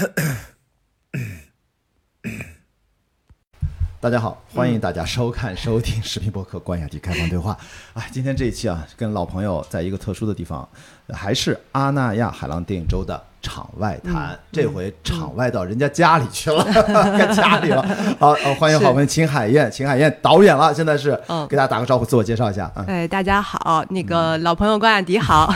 大家好，欢迎大家收看、收听视频博客关雅迪开放对话。哎，今天这一期啊，跟老朋友在一个特殊的地方，还是阿那亚海浪电影周的场外谈。这回场外到人家家里去了，在家里了。好，呃欢迎好朋友秦海燕，秦海燕导演了，现在是嗯给大家打个招呼，自我介绍一下啊。哎，大家好，那个老朋友关雅迪好，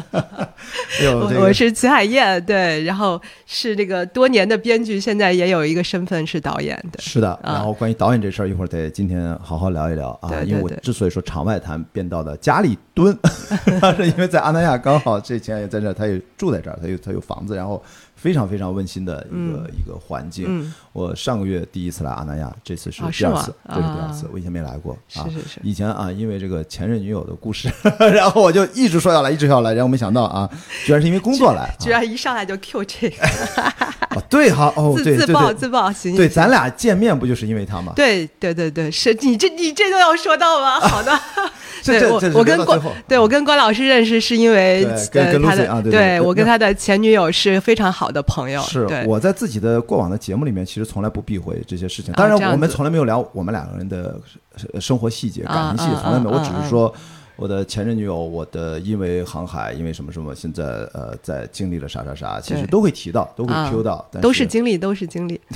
我我是齐海燕，对，然后是这个多年的编剧，现在也有一个身份是导演的，是的，啊然后关于导演这事儿，一会儿得今天好好聊一聊啊。对对因为我之所以说场外谈变到了家里蹲，是因为在阿那亚刚好这前也在这儿，他也住在这儿，他有他有房子，然后非常非常温馨的一个、一个环境。嗯。我上个月第一次来阿那亚，这次是第二次，这是第二次啊，我以前没来过啊。是是是。以前啊，因为这个前任女友的故事，然后我就一直说要来，一直要来，然后没想到啊，居然是因为工作来。居然一上来就 Q 这个，啊，对哈，哦，自对对自爆，自爆，行对，咱俩见面不就是因为他吗？对对对对，是你这你这都要说到吗？好的，对我跟关对我跟关老师认识是因为跟他的啊对对对我跟他的前女友是非常好的朋友，是我在自己的过往的节目里面，其实从来不避讳这些事情。啊当然，我们从来没有聊我们两个人的呃生活细节、啊感情细节，啊从来没有。啊我只是说，我的前任女友，我的因为航海，因为什么什么，现在呃在经历了啥啥啥，其实都会提到，都会啊 Q 到。但都是经历，都是经历。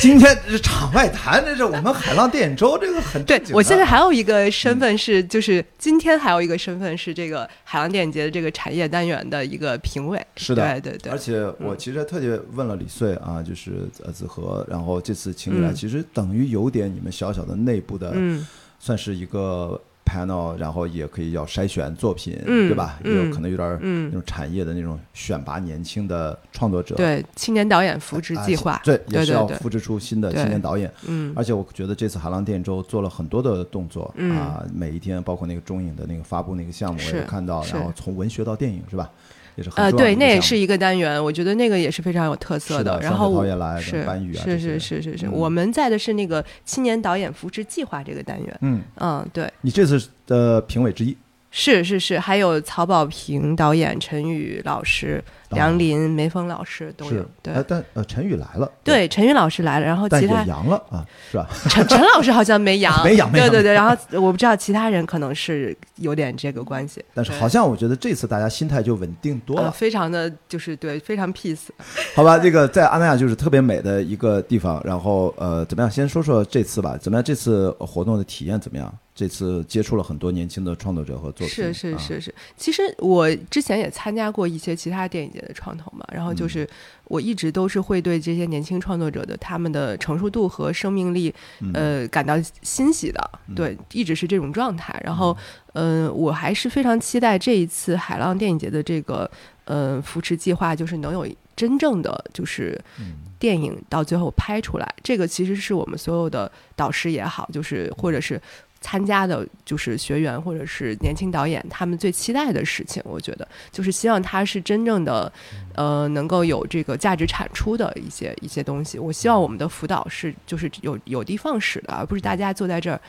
今天这是场外谈，这是我们海浪电影周这个很对我现在还有一个身份是，就是今天还有一个身份是这个海洋电影节的这个产业单元的一个评委。是的，对对对。而且我其实还特别问了李穗啊，就是呃子和，然后这次请你来，嗯。其实等于有点你们小小的内部的，嗯。算是一个 panel，然后也可以要筛选作品，嗯对吧？也嗯有可能有点那种产业的那种选拔年轻的创作者，对，青年导演扶植啊计划，对，也是要对。对对扶植出新的青年导演。嗯。而且我觉得这次海浪电影周做了很多的动作、嗯。啊，每一天包括那个中影的那个发布那个项目，我是也看到，然后从文学到电影是吧？也是很呃，对，那也是一个单元，我觉得那个也是非常有特色是的然后是班宇啊是是是是是，嗯。我们在的是那个青年导演扶持计划这个单元。嗯，嗯，对，你这次的评委之一，是是是，还有曹保平导演、陈宇老师、哦梁林、梅峰老师都有是。但呃陈宇来了，对，陈宇老师来了，然后其他阳了啊，是吧？陈陈老师好像没阳，没阳没阳对对对，然后我不知道其他人可能是有点这个关系，但是好像我觉得这次大家心态就稳定多呃，了，非常的就是对，非常 peace。好吧？这个在阿那亚就是特别美的一个地方，然后呃，怎么样？先说说这次吧，怎么样？这次活动的体验怎么样？这次接触了很多年轻的创作者和作品，是是啊是是，其实我之前也参加过一些其他电影节的创投嘛，然后嗯就是我一直都是会对这些年轻创作者的他们的成熟度和生命力，嗯呃，感到欣喜的，对，一直是这种状态。然后，嗯、我还是非常期待这一次海浪电影节的这个，呃，扶持计划，就是能有真正的就是嗯电影到最后拍出来。这个其实是我们所有的导师也好，就是或者是。参加的就是学员或者是年轻导演，他们最期待的事情，我觉得就是希望他是真正的，呃，能够有这个价值产出的一些一些东西。我希望我们的辅导是就是有有的放矢的，而不是大家坐在这儿，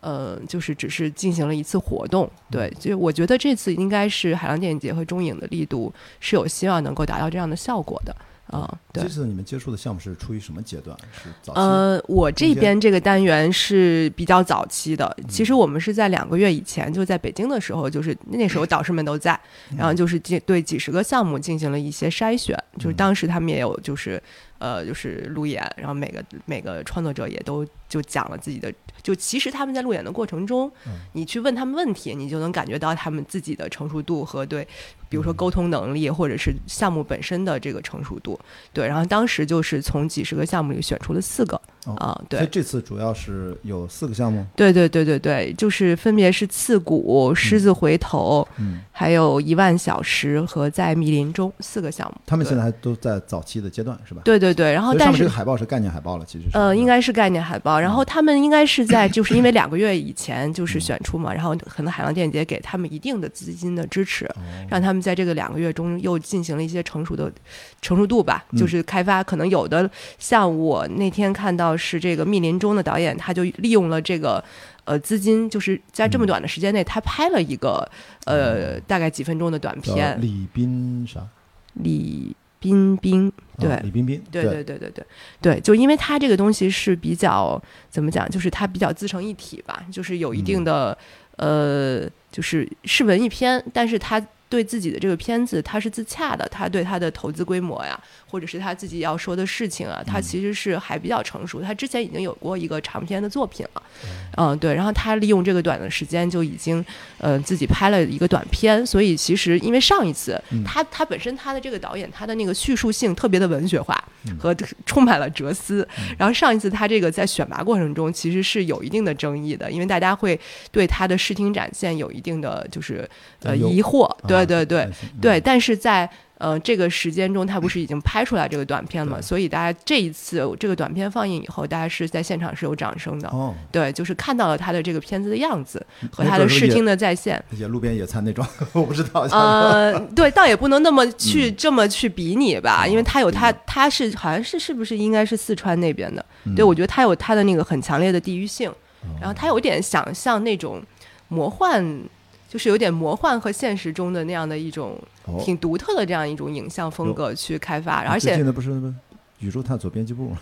呃，就是只是进行了一次活动。对，就我觉得这次应该是海浪电影节和中影的力度是有希望能够达到这样的效果的。啊、对这。次你们接触的项目是处于什么阶段？是早期？呃，我这边这个单元是比较早期的。其实我们是在两个月以前，就在北京的时候，就是那时候导师们都在，然后就是进对几十个项目进行了一些筛选。就是当时他们也有就是呃就是路演，然后每个每个创作者也都就讲了自己的。就其实他们在路演的过程中，你去问他们问题，你就能感觉到他们自己的成熟度和对，比如说沟通能力，或者是项目本身的这个成熟度。对，然后当时就是从几十个项目里选出了四个。哦啊，所以对，这次主要是有四个项目，对对对对对，就是分别是刺骨、狮子回头，嗯，还有一万小时和在密林中四个项目。他们现在还都在早期的阶段，是吧？对对对，然后上但是面这个海报是概念海报了，其实是呃，应该是概念海报。然后嗯他们应该是在，就是因为两个月以前就是选出嘛，然后可能海洋电影节给他们一定的资金的支持，哦让他们在这个两个月中又进行了一些成熟的成熟度吧，嗯就是开发。可能有的像我那天看到是这个密林中的导演，他就利用了这个。呃，资金就是在这么短的时间内，他拍了一个呃大概几分钟的短片，李斌啥？李冰冰，对，啊李冰冰，对对。对对对对，就因为他这个东西是比较怎么讲，就是他比较自成一体吧，就是有一定的、呃，就是是文艺片，但是他对自己的这个片子他是自洽的，他对他的投资规模呀，或者是他自己要说的事情啊，他其实是还比较成熟。他之前已经有过一个长篇的作品了，嗯，对，然后他利用这个短的时间就已经呃自己拍了一个短片，所以其实因为上一次他他本身他的这个导演他的那个叙述性特别的文学化和充满了哲思，然后上一次他这个在选拔过程中其实是有一定的争议的，因为大家会对他的视听展现有一定的就是呃疑惑，啊对对对对，但是在呃这个时间中，他不是已经拍出来这个短片了嘛？所以大家这一次这个短片放映以后，大家是在现场是有掌声的。哦，对，就是看到了他的这个片子的样子和他的视听的再现。也路边野餐那种，我不知道。呃，对，倒也不能那么去、嗯这么去比拟吧，哦因为他有他他是好像是是不是应该是四川那边的？嗯对，我觉得他有他的那个很强烈的地域性，哦然后他有点想像那种魔幻。就是有点魔幻和现实中的那样的一种哦挺独特的这样一种影像风格去开发，而且最近的不是那个宇宙探索编辑部吗？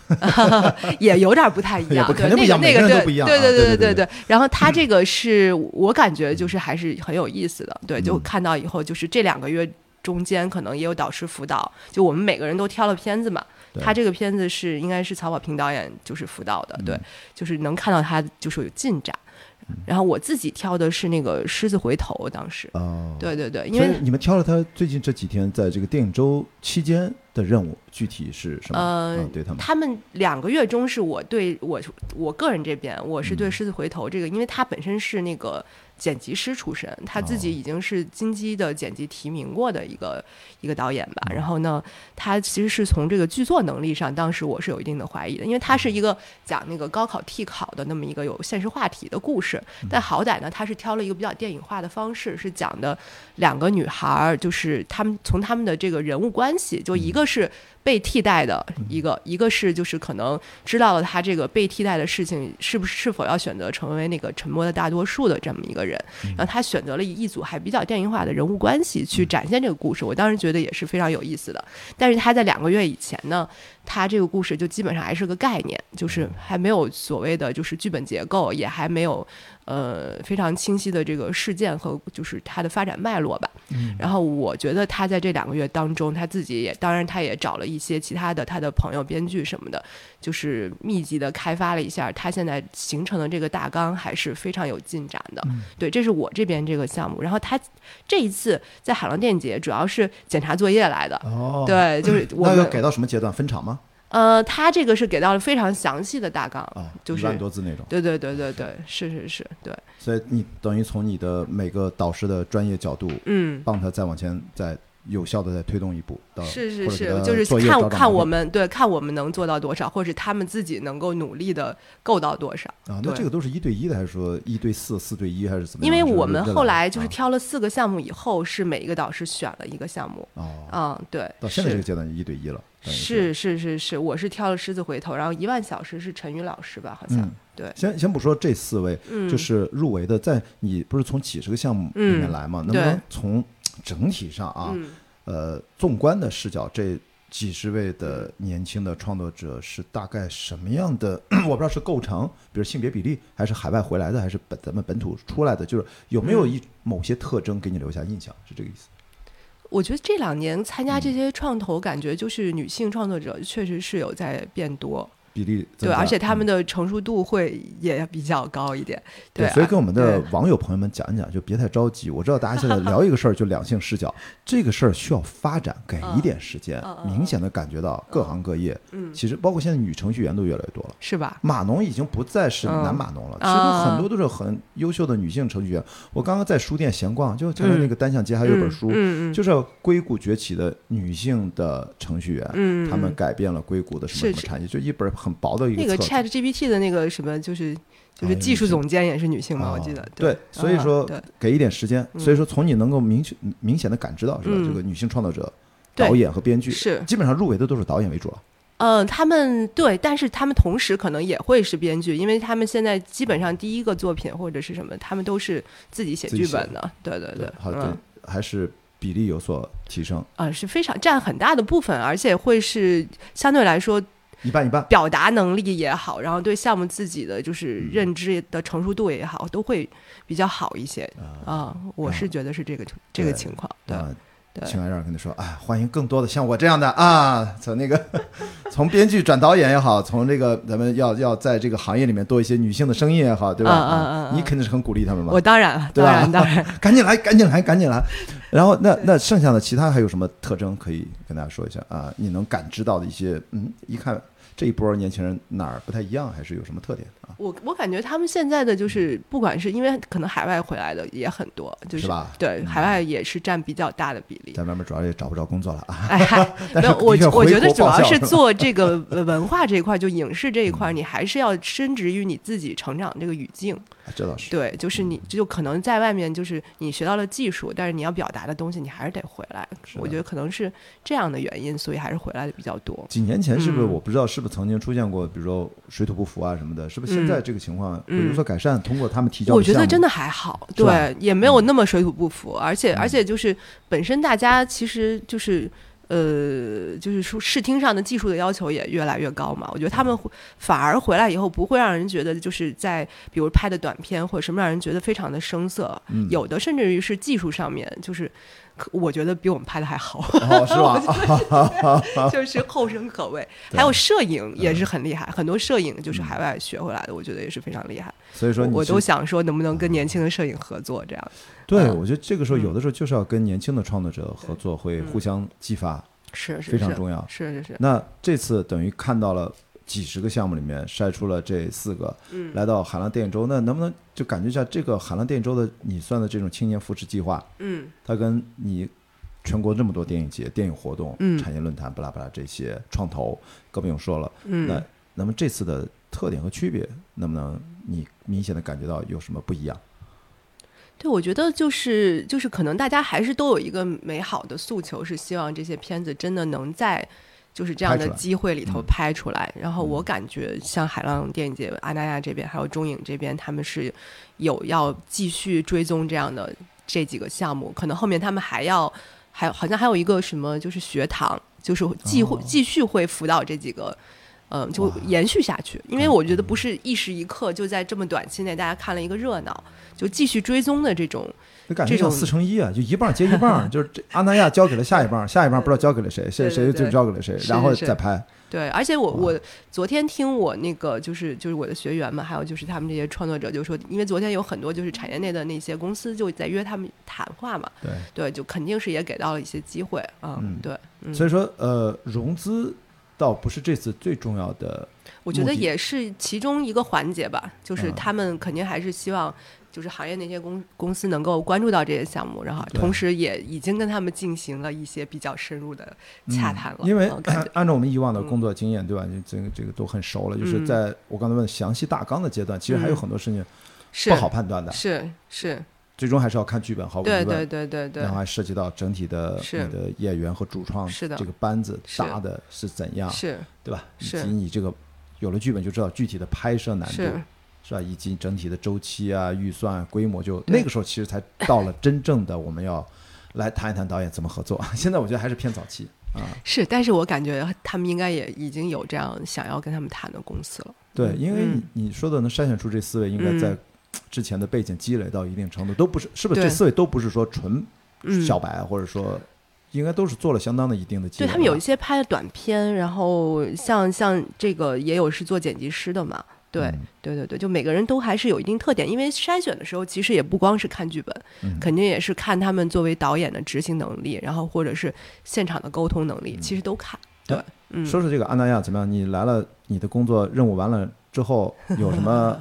也有点不太一样，那个那个对对对对对对对对。然后他这个是我感觉就是还是很有意思的，对，就嗯看到以后就是这两个月中间可能也有导师辅导，就我们每个人都挑了片子嘛。对他这个片子是应该是曹保平导演就是辅导的，对嗯，就是能看到他就是有进展。然后我自己挑的是那个《狮子回头》，当时，哦，对对对，因为你们挑了他最近这几天在这个电影周期间的任务，具体是什么？呃嗯对他们，他们两个月中是我对我我个人这边，我是对嗯《狮子回头》这个，因为他本身是那个剪辑师出身，他自己哦。已经是金鸡的剪辑提名过的一个一个导演吧。嗯。然后呢，他其实是从这个剧作能力上，当时我是有一定的怀疑的，因为他是一个讲那个高考替考的那么一个有现实话题的故事，嗯。但好歹呢，他是挑了一个比较电影化的方式，是讲的两个女孩儿，就是他们从他们的这个人物关系，就一个是被替代的一个，一个是就是可能知道了他这个被替代的事情是不是是否要选择成为那个沉默的大多数的这么一个人，然后他选择了一组还比较电影化的人物关系去展现这个故事，我当时觉得也是非常有意思的。但是他在两个月以前呢，他这个故事就基本上还是个概念，就是还没有所谓的就是剧本结构，也还没有呃非常清晰的这个事件和就是它的发展脉络吧。然后我觉得他在这两个月当中，他自己也当然他也找了一些其他的他的朋友编剧什么的，就是密集的开发了一下他现在形成的这个大纲，还是非常有进展的。对，这是我这边这个项目。然后他这一次在海浪电影节主要是检查作业来的。哦，，对，就是 我们那要给到什么阶段？分场吗？呃，他这个是给到了非常详细的大纲，啊，就是万多字那种。对对对对对，是是是，对，所以你等于从你的每个导师的专业角度，嗯，帮他再往前，再有效的再推动一步，到是是是就是看看我们对看我们能做到多少，或者他们自己能够努力的够到多少。啊，那这个都是一对一的，还是说一对四、四对一，还是怎么因为我们后来就是啊挑了四个项目以后，是每一个导师选了一个项目。哦，嗯，对，到现在这个阶段一对一了，是是是是，我是挑了狮子回头，然后一万小时是陈宇老师吧，好像嗯，对，先先不说这四位，嗯，就是入围的，在你不是从几十个项目里面嗯来吗？能不能从整体上啊，嗯呃，纵观的视角，这几十位的年轻的创作者是大概什么样的？我不知道是构成，比如性别比例，还是海外回来的，还是本咱们本土出来的，就是有没嗯有一某些特征给你留下印象？是这个意思？我觉得这两年参加这嗯些创投，感觉就是女性创作者确实是有在变多，比例对，而且他们嗯的成熟度会也比较高一点，对，对，所以跟我们的网友朋友们讲一讲，就别太着急。我知道大家现在聊一个事儿，就两性视角，这个事儿需要发展，给一点时间嗯。嗯明显的感觉到各行各业，嗯，其实包括现在女程序员都越来越多了。是吧？码农已经不再是嗯男码农了，其啊实很多都是很优秀的女性程序员。我刚刚在书店闲逛，就看到那个单向街还有本书，嗯嗯，就是是硅谷崛起的女性的程序员，嗯，他们嗯改变了硅谷的什么是是什么产业，就一本很薄的一个那个。Chat GPT 的那个什么，就是就是啊技术总监也是女性嘛，我记得哦，对，所以啊说给一点时间，嗯所以说从你能够明确明显的感知到是吧？嗯这个女性创作者、导演和编剧，是基本上入围的都是导演为主了。嗯，他们对，但是他们同时可能也会是编剧，因为他们现在基本上第一个作品或者是什么，他们都是自己写剧本的。对对对，好，嗯，还是比例有所提升，啊、是非常占很大的部分，而且会是相对来说一半一半。表达能力也好，然后对项目自己的就是嗯认知的成熟度也好，都会比较好一些啊。我是觉得是这个这个情况，对啊，对请来让人跟他说，啊，欢迎更多的像我这样的啊，从那个 从编剧转导演也好，从这个咱们要要在这个行业里面多一些女性的声音也好，对吧？嗯嗯啊嗯嗯你肯定是很鼓励他们嘛我。当然了，对吧当然当然。赶紧来，赶紧来，赶紧来。然后那那剩下的其他还有什么特征可以跟大家说一下啊？你能感知到的一些，嗯，一看这一波年轻人哪儿不太一样，还是有什么特点？我我感觉他们现在的就是，不管是因为可能海外回来的也很多，就是吧对，嗯海外也是占比较大的比例。在外面主要也找不着工作了啊。哎，嗨 没有，我我觉得主要是 做这个呃文化这一块，就影视这一块，你还是要深植于你自己成长这个语境。啊这倒是。对，就是你就可能在外面，就是你学到了技术，但是你要表达的东西，你还是得回来。我觉得可能是这样的原因，所以还是回来的比较多。几年前是不是嗯我不知道是不是曾经出现过，比如说水土不服啊什么的，是不是现在这个情况有所改善？通过他们提交我觉得真的还好，对，也没有那么水土不服，而且嗯而且就是本身大家其实就是。呃，就是说视听上的技术的要求也越来越高嘛。我觉得他们会反而回来以后不会让人觉得就是在比如拍的短片或者什么让人觉得非常的生涩，嗯有的甚至于是技术上面就是。可我觉得比我们拍的还好，哦，是吧？就是后生可畏。还有摄影也是很厉害，很多摄影就是海外学回来的，我觉得也是非常厉害。所以说我都想说能不能跟年轻的摄影合作这样。对，嗯我觉得这个时候嗯有的时候就是要跟年轻的创作者合作，会互相激发，是是非常是重要。是是是，那这次等于看到了几十个项目里面筛出了这四个，嗯来到海浪电影周，那能不能就感觉一下这个海浪电影周的你算的这种青年扶持计划，嗯它跟你全国这么多电影节、电影活动、嗯产业论坛、巴拉巴拉这些创投，更不用说了。那嗯，那么这次的特点和区别，能不能你明显的感觉到有什么不一样？对，我觉得就是就是可能大家还是都有一个美好的诉求，是希望这些片子真的能在。就是这样的机会里头嗯。拍出来，然后我嗯。感觉像海浪电影节、阿那亚这边，还有中影这边，他们是有要继续追踪这样的这几个项目，可能后面他们还要，还好像还有一个什么，就是学堂，就是继会、哦。继续会辅导这几个，嗯、就延续下去。因为嗯我觉得不是一时一刻就在这么短期内大家看了一个热闹，就继续追踪的这种，就感觉像这种四乘一啊，就一棒接一棒，就是这阿那亚交给了下一棒，下一棒不知道交给了谁，谁谁就交给了谁，是然后再拍。对，而且我我昨天听我那个就是就是我的学员们，还有就是他们这些创作者就说，因为昨天有很多就是产业内的那些公司就在约他们谈话嘛，对，对，就肯定是也给到了一些机会啊，嗯对，嗯，所以说呃，融资倒不是这次最重要的。我觉得也是其中一个环节吧，就是嗯他们肯定还是希望。就是行业那些公公司能够关注到这些项目，然后同时也已经跟他们进行了一些比较深入的洽谈了。嗯因为按照我们以往的工作经验，对吧？你这个这个都很熟了。就是嗯在我刚才问详细大纲的阶段，其实还有嗯很多事情不好判断的，是是，最终还是要看剧本，毫无疑问。对对对对对然后还涉及到整体的你的演员和主创是的这个班子搭的是怎样，是对吧？以及你这个有了剧本就知道具体的拍摄难度，是，吧？以及整体的周期啊、预算、规模就，对那个时候其实才到了真正的我们要来谈一谈导演怎么合作。现在我觉得还是偏早期啊。是，但是我感觉他们应该也已经有这样想要跟他们谈的公司了。对，嗯因为你说的能筛选出这四位，应该嗯在 之前的背景积累到一定程度，都不是是不是这四位都不是说纯嗯，小白，或者说应该都是做了相当的一定的积累。对他们有一些拍的短片，然后像像这个也有是做剪辑师的嘛。对、嗯对对对，就每个人都还是有一定特点，因为筛选的时候其实也不光是看剧本，嗯肯定也是看他们作为导演的执行能力，然后或者是现场的沟通能力，其实都看。对说说这个安那亚怎么样？你来了，你的工作任务完了之后有什么，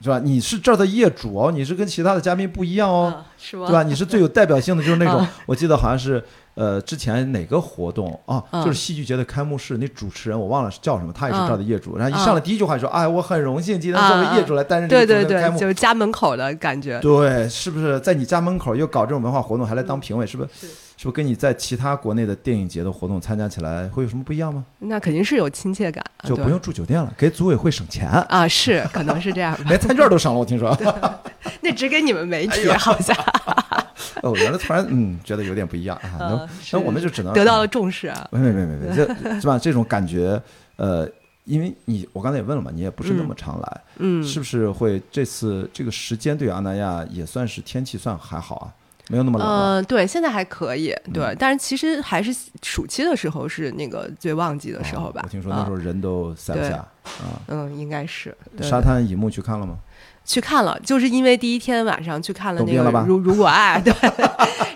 是吧？你是这儿的业主哦，你是跟其他的嘉宾不一样哦，啊是吧？对吧？你是最有代表性的，就是那种啊，我记得好像是呃之前哪个活动啊，嗯就是戏剧节的开幕式，那主持人我忘了是叫什么，他也是这儿的业主，然后一嗯上来第一句话就说：“哎，我很荣幸今天作为业主来担任这对对对，个主持人开幕。”就是家门口的感觉。对，是不是在你家门口又搞这种文化活动，还来当评委？是不是？是是不是跟你在其他国内的电影节的活动参加起来会有什么不一样吗？那肯定是有亲切感，就不用住酒店了，给组委会省钱，啊，是可能是这样吧。连餐券都省了。我听说，那只给你们媒体好像。哦，原来突然嗯觉得有点不一样啊。那我们就只能得到了重视啊。没没没没没，这是吧？这种感觉，呃，因为你我刚才也问了嘛，你也不是那么常来，嗯，是不是会这次这个时间对阿那亚也算是天气算还好啊，没有那么冷嗯。呃，对，现在还可以，对，嗯但是其实还是暑期的时候是那个最旺季的时候吧。哦我听说那时候啊人都塞不对下啊。嗯，应该是对沙滩银幕去看了吗？去看了，就是因为第一天晚上去看了那个如如果爱，对，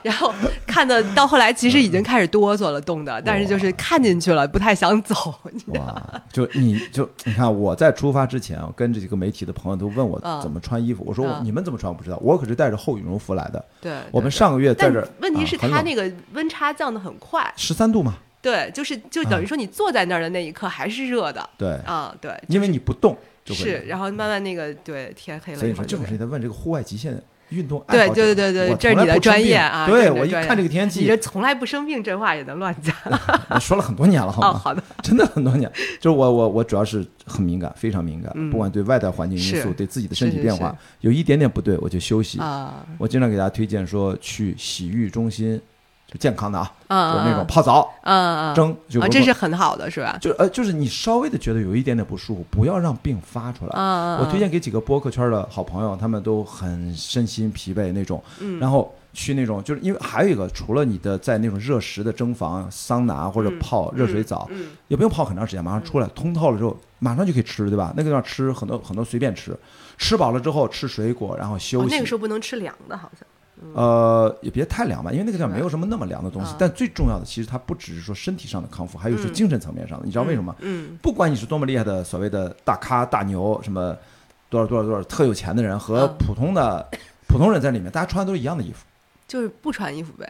然后看的到后来其实已经开始哆嗦了，冻的，但是就是看进去了，不太想走。哇，就你就你看我在出发之前，我跟这几个媒体的朋友都问我嗯。怎么穿衣服，我说我嗯。你们怎么穿我不知道，我可是带着厚羽绒服来的。对，我们上个月在这儿，问题是啊很冷。它那个温差降得很快，十三度嘛，对，就是就等于说你坐在那儿的那一刻还是热的。对，啊，对，因为你不动就会是，然后慢慢那个对天黑了所以说这以后就会，种事情在问这个户外极限运动爱对好者对对对我这是你的专业啊对我一看这个天气你这，从来不生病这话也能乱讲 我说了很多年了，好 哦，吗？好的，真的很多年，就是我我我主要是很敏感，非常敏感，嗯不管对外在环境因素，对自己的身体是是变化，有一点点不对我就休息。啊我经常给大家推荐说去洗浴中心，就健康的啊，啊，就是那种泡澡、蒸，就这是很好的是吧？就呃就是你稍微的觉得有一点点不舒服，不要让病发出来。啊，我推荐给几个播客圈的好朋友，他们都很身心疲惫那种，嗯然后去那种，就是因为还有一个，除了你的在那种热食的蒸房、桑拿或者嗯泡热水澡，嗯也不用泡很长时间，马上出来通透了之后，马上就可以吃，对吧？那个地方吃很多很多随便吃，吃饱了之后吃水果，然后休哦，息。那个时候不能吃凉的，好像呃，也别太凉吧，因为那个地方没有什么那么凉的东西啊。但最重要的，其实它不只是说身体上的康复，还有是嗯精神层面上的。你知道为什么？嗯不管你是多么厉害的所谓的大咖大牛，什么多少多少多少特有钱的人和嗯普通的 普通人在里面，大家穿的都是一样的衣服。就是不穿衣服呗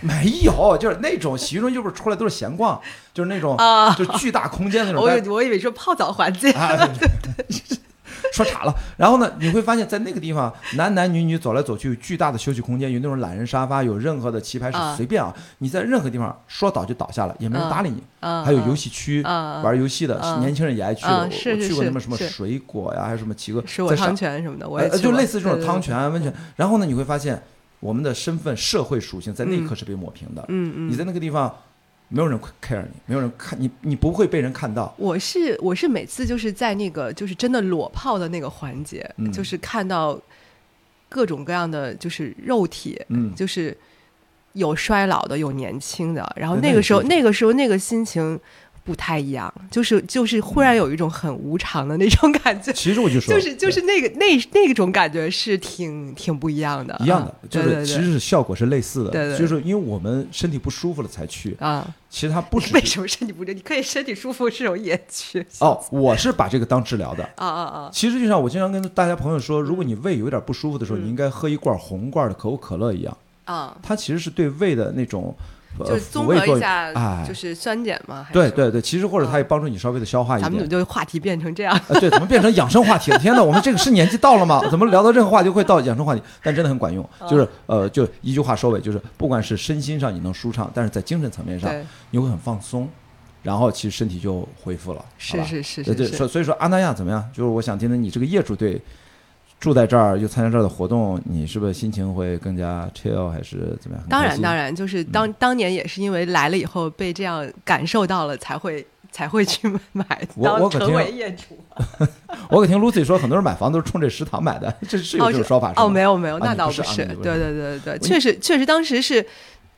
没有，就是那种洗浴中心不是出来都是闲逛，就是那种啊。就巨大空间那种。我我以为说泡澡环境啊，对对对，说岔了。然后呢，你会发现在那个地方，男男女女走来走去，巨大的休息空间，有那种懒人沙发，有任何的棋牌室啊，随便啊，你在任何地方说倒就倒下了，也没人搭理你。啊，还有游戏区，啊玩游戏的，啊年轻人也爱去我去过什么什么水果呀，还有什么几个水果在上汤泉什么的，我也就类似这种汤，泉、温泉。然后呢，你会发现我们的身份、社会属性在那一刻是被抹平的。嗯嗯，你在那个地方，没有人 care 你，没有人看你，你不会被人看到。我是我是每次就是在那个就是真的裸泡的那个环节，嗯。就是看到各种各样的就是肉体，嗯，就是有衰老的，有年轻的，然后那个时候那个时候那个心情不太一样，就是就是忽然有一种很无常的那种感觉。其实我就说，就是就是那个那那种感觉是挺挺不一样的，一样的啊，就是对对对其实是效果是类似的。对对就是因为我们身体不舒服了才去，啊，其实他不是为什么身体不正？你可以身体舒服这种也去哦，我是把这个当治疗的。啊啊啊！其实就像我经常跟大家朋友说，如果你胃有点不舒服的时候，嗯你应该喝一罐红罐的可口可乐一样，啊，它其实是对胃的那种呃就是综。合一下，哎就是酸碱嘛。对，对对，其实或者它也帮助你稍微的消化一咱们怎么点。就话题变成这样？呃，对，怎么变成养生话题了？天哪，我们这个是年纪到了吗？怎么聊到任何话题会到养生话题？但真的很管用，就是呃，就一句话收尾，就是不管是身心上你能舒畅，但是在精神层面上，你会很放松，然后其实身体就恢复了。是是是对对，是是所所以说阿那亚怎么样？就是我想听听你这个业主队住在这儿又参加这儿的活动，你是不是心情会更加 chill 还是怎么样？当然当然，就是嗯当当年也是因为来了以后被这样感受到了，才会才会去 买，当我我可成为业主。我可听 Lucy 说，很多人买房都是冲这食堂买的，这是有哦是这种说法是吗？哦，没有没有，啊那倒不是对对对对，我确实确实当时是。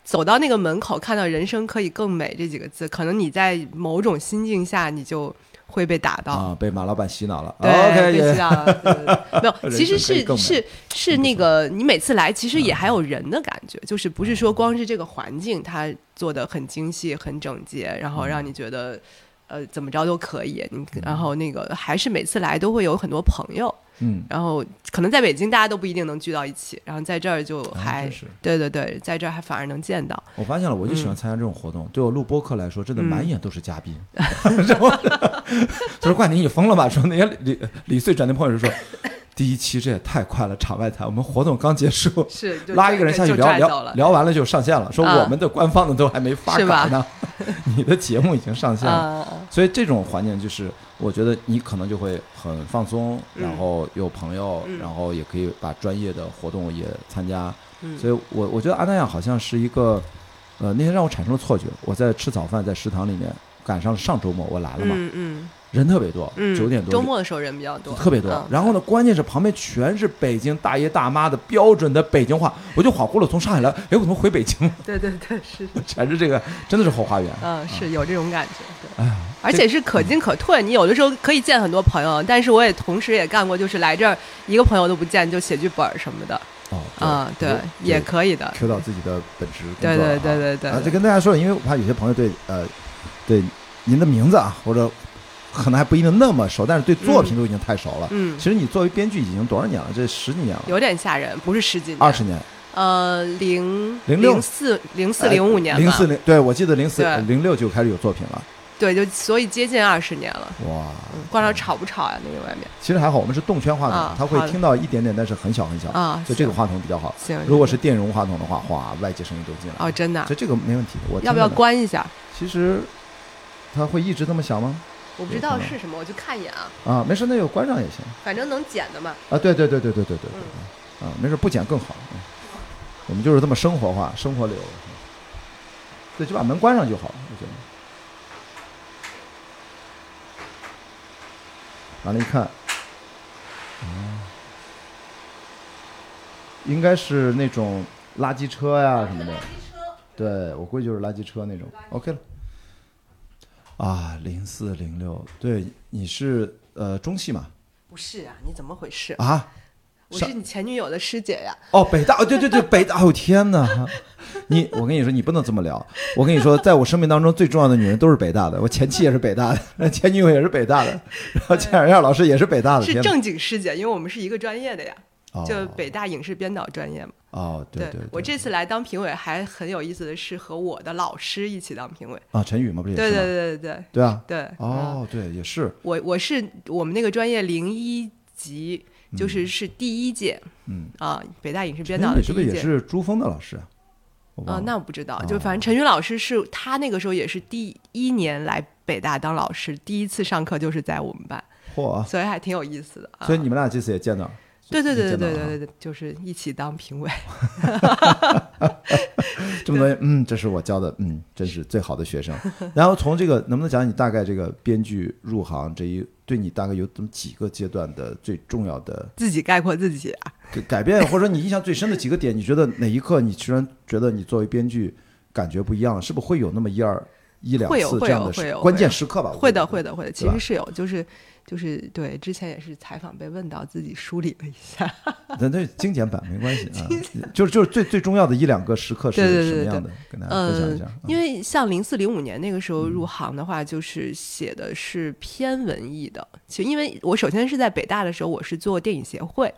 走到那个门口，看到“人生可以更美”这几个字，可能你在某种心境下，你就会被打到。啊，被马老板洗脑了。对被洗脑了。没有，其实是是是那个，你每次来，其实也还有人的感觉，就是不是说光是这个环境它做的很精细、很整洁，然后让你觉得呃怎么着都可以。你然后那个还是每次来都会有很多朋友，嗯，然后可能在北京大家都不一定能聚到一起，然后在这儿就啊还对对对，在这儿还反而能见到。我发现了，我就喜欢嗯参加这种活动。对我录播客来说，真的嗯满眼都是嘉宾。是吧 就是冠宁，你疯了吧？说那些李李穗转那朋友就说，第一期这也太快了，场外谈，我们活动刚结束，是拉一个人下去聊聊聊完了就上线了，说啊。我们的官方的都还没发呢，你的节目已经上线了。啊，所以这种环境就是，我觉得你可能就会很放松，嗯。然后有朋友，嗯。然后也可以把专业的活动也参加。嗯，所以我我觉得阿那亚好像是一个，呃，那天让我产生了错觉。我在吃早饭，在食堂里面赶上上周末我来了嘛，嗯嗯人特别多，嗯，九点多周末的时候人比较多，特别多。嗯然后呢，关键是旁边全是北京大爷大妈的标准的北京话，我就恍惚了，从上海来，哎，我怎么回北京 了？对对对，是，全是这个，真的是后花园。嗯，是有这种感觉，对。哎，而且是可进可退，你有的时候可以见很多朋友，但是我也同时也干过，就是来这儿一个朋友都不见就写剧本什么的，哦，啊，对，也可以的，Q 到自己的本职工作对对对对对啊，就跟大家说，因为我怕有些朋友对呃对您的名字啊，或者可能还不一定那么熟，但是对作品都已经太熟了。嗯其，实你作为编剧已经多少年了？这十几年了，有点吓人，不是十几年，二十年，呃，零零四零四零五年吧，零四零，对我记得零四零六就开始有作品了。对，就所以接近二十年了。哇，嗯，光照吵不吵呀？那个外面其实还好，我们是动圈话筒啊，它会听到一点点，但是很小很小，啊，就这个话筒比较好。行，如果是电容话筒的话，哇，外界声音都进来。哦，真的啊所以这个没问题。我要不要？关一下？其实它会一直这么响吗？我不知道是什么，我就看一眼啊，啊，没事，那就关上也行。反正能剪的嘛。啊，对对对对对对对对嗯，啊，没事，不剪更好。嗯，我们就是这么生活化、生活流。嗯对，就把门关上就好，我觉得。完了，一看，哦，应该是那种垃圾车呀什么的。对，我估计就是垃圾车那种。OK 了。啊，零四零六，对，你是呃中戏嘛？不是啊，你怎么回事？啊，我是你前女友的师姐呀。哦，北大，哦，对对对，北大，哦天哪！你，我跟你说，你不能这么聊。我跟你说，在我生命当中最重要的女人都是北大的，我前妻也是北大的，前女友也是北大的，然后钱小燕老师也是北大的，是正经师姐，因为我们是一个专业的呀，哦就北大影视编导专业嘛。哦，对对，我这次来当评委还很有意思的是和我的老师一起当评委。啊，陈宇嘛，不是也对对？对对对。对啊，对。嗯。哦，对，也是，我我是我们那个专业零一级，就是是第一届。嗯，啊，北大影视编导的第一届。是不是也是朱峰的老师啊？那我不知道，哦。就反正陈宇老师是他那个时候也是第一年来北大当老师，第一次上课就是在我们班，嚯，所以还挺有意思的啊。所以你们俩这次也见到，对对对对对对对对，就是一起当评委。这么多年，嗯，这是我教的，嗯，真是最好的学生。然后从这个，能不能讲你大概这个编剧入行这一，对你大概有这么几个阶段的最重要的自己概括自己啊，改改变，或者说你印象最深的几个点？你觉得哪一刻你居然觉得你作为编剧感觉不一样了？是不是会有那么一二一两次这样的关键时刻吧？会的会的会的，其实是有，就是就是对，之前也是采访被问到，自己梳理了一下。那那精简版没关系啊，就是就是最最重要的一两个时刻是什么样的？跟大家分享一嗯下。啊，因为像零四零五年那个时候入行的话，就是写的是偏文艺的。其实因为我首先是在北大的时候，我是做电影协会。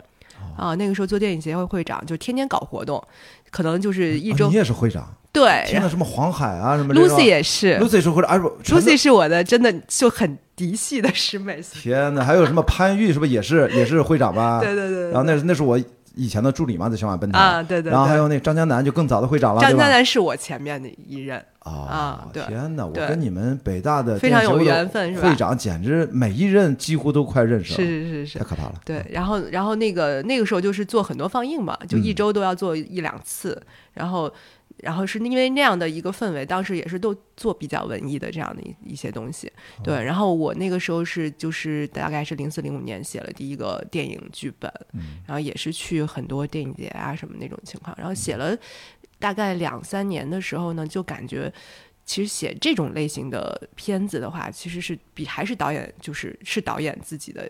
哦啊，那个时候做电影协会会长，就天天搞活动，可能就是一周、哦你也是会长，对。天呐，什么黄海啊，什么 Lucy 也是 Lucy 是会长，哎不，Lucy 是我的真的就很嫡系的师妹。天哪，还有什么潘玉是不是也是也是会长吧？对对对对然后那那是我以前的助理嘛，在小马奔腾。啊，对对对。然后还有那张江南就更早的会长了，张江南是我前面的一任，啊天哪，我跟你们北大的非常有缘分是吧会长简直每一任几乎都快认识了，是是是太，可怕了。对，然后然后那个那个时候就是做很多放映嘛，就一嗯周都要做一两次，然后然后是因为那样的一个氛围，当时也是都做比较文艺的这样的一一些东西，哦对，然后我那个时候是就是大概是零四零五年写了第一个电影剧本，嗯然后也是去很多电影节啊什么那种情况，然后写了大概两三年的时候呢，就感觉。其实写这种类型的片子的话，其实是比还是导演就是是导演自己的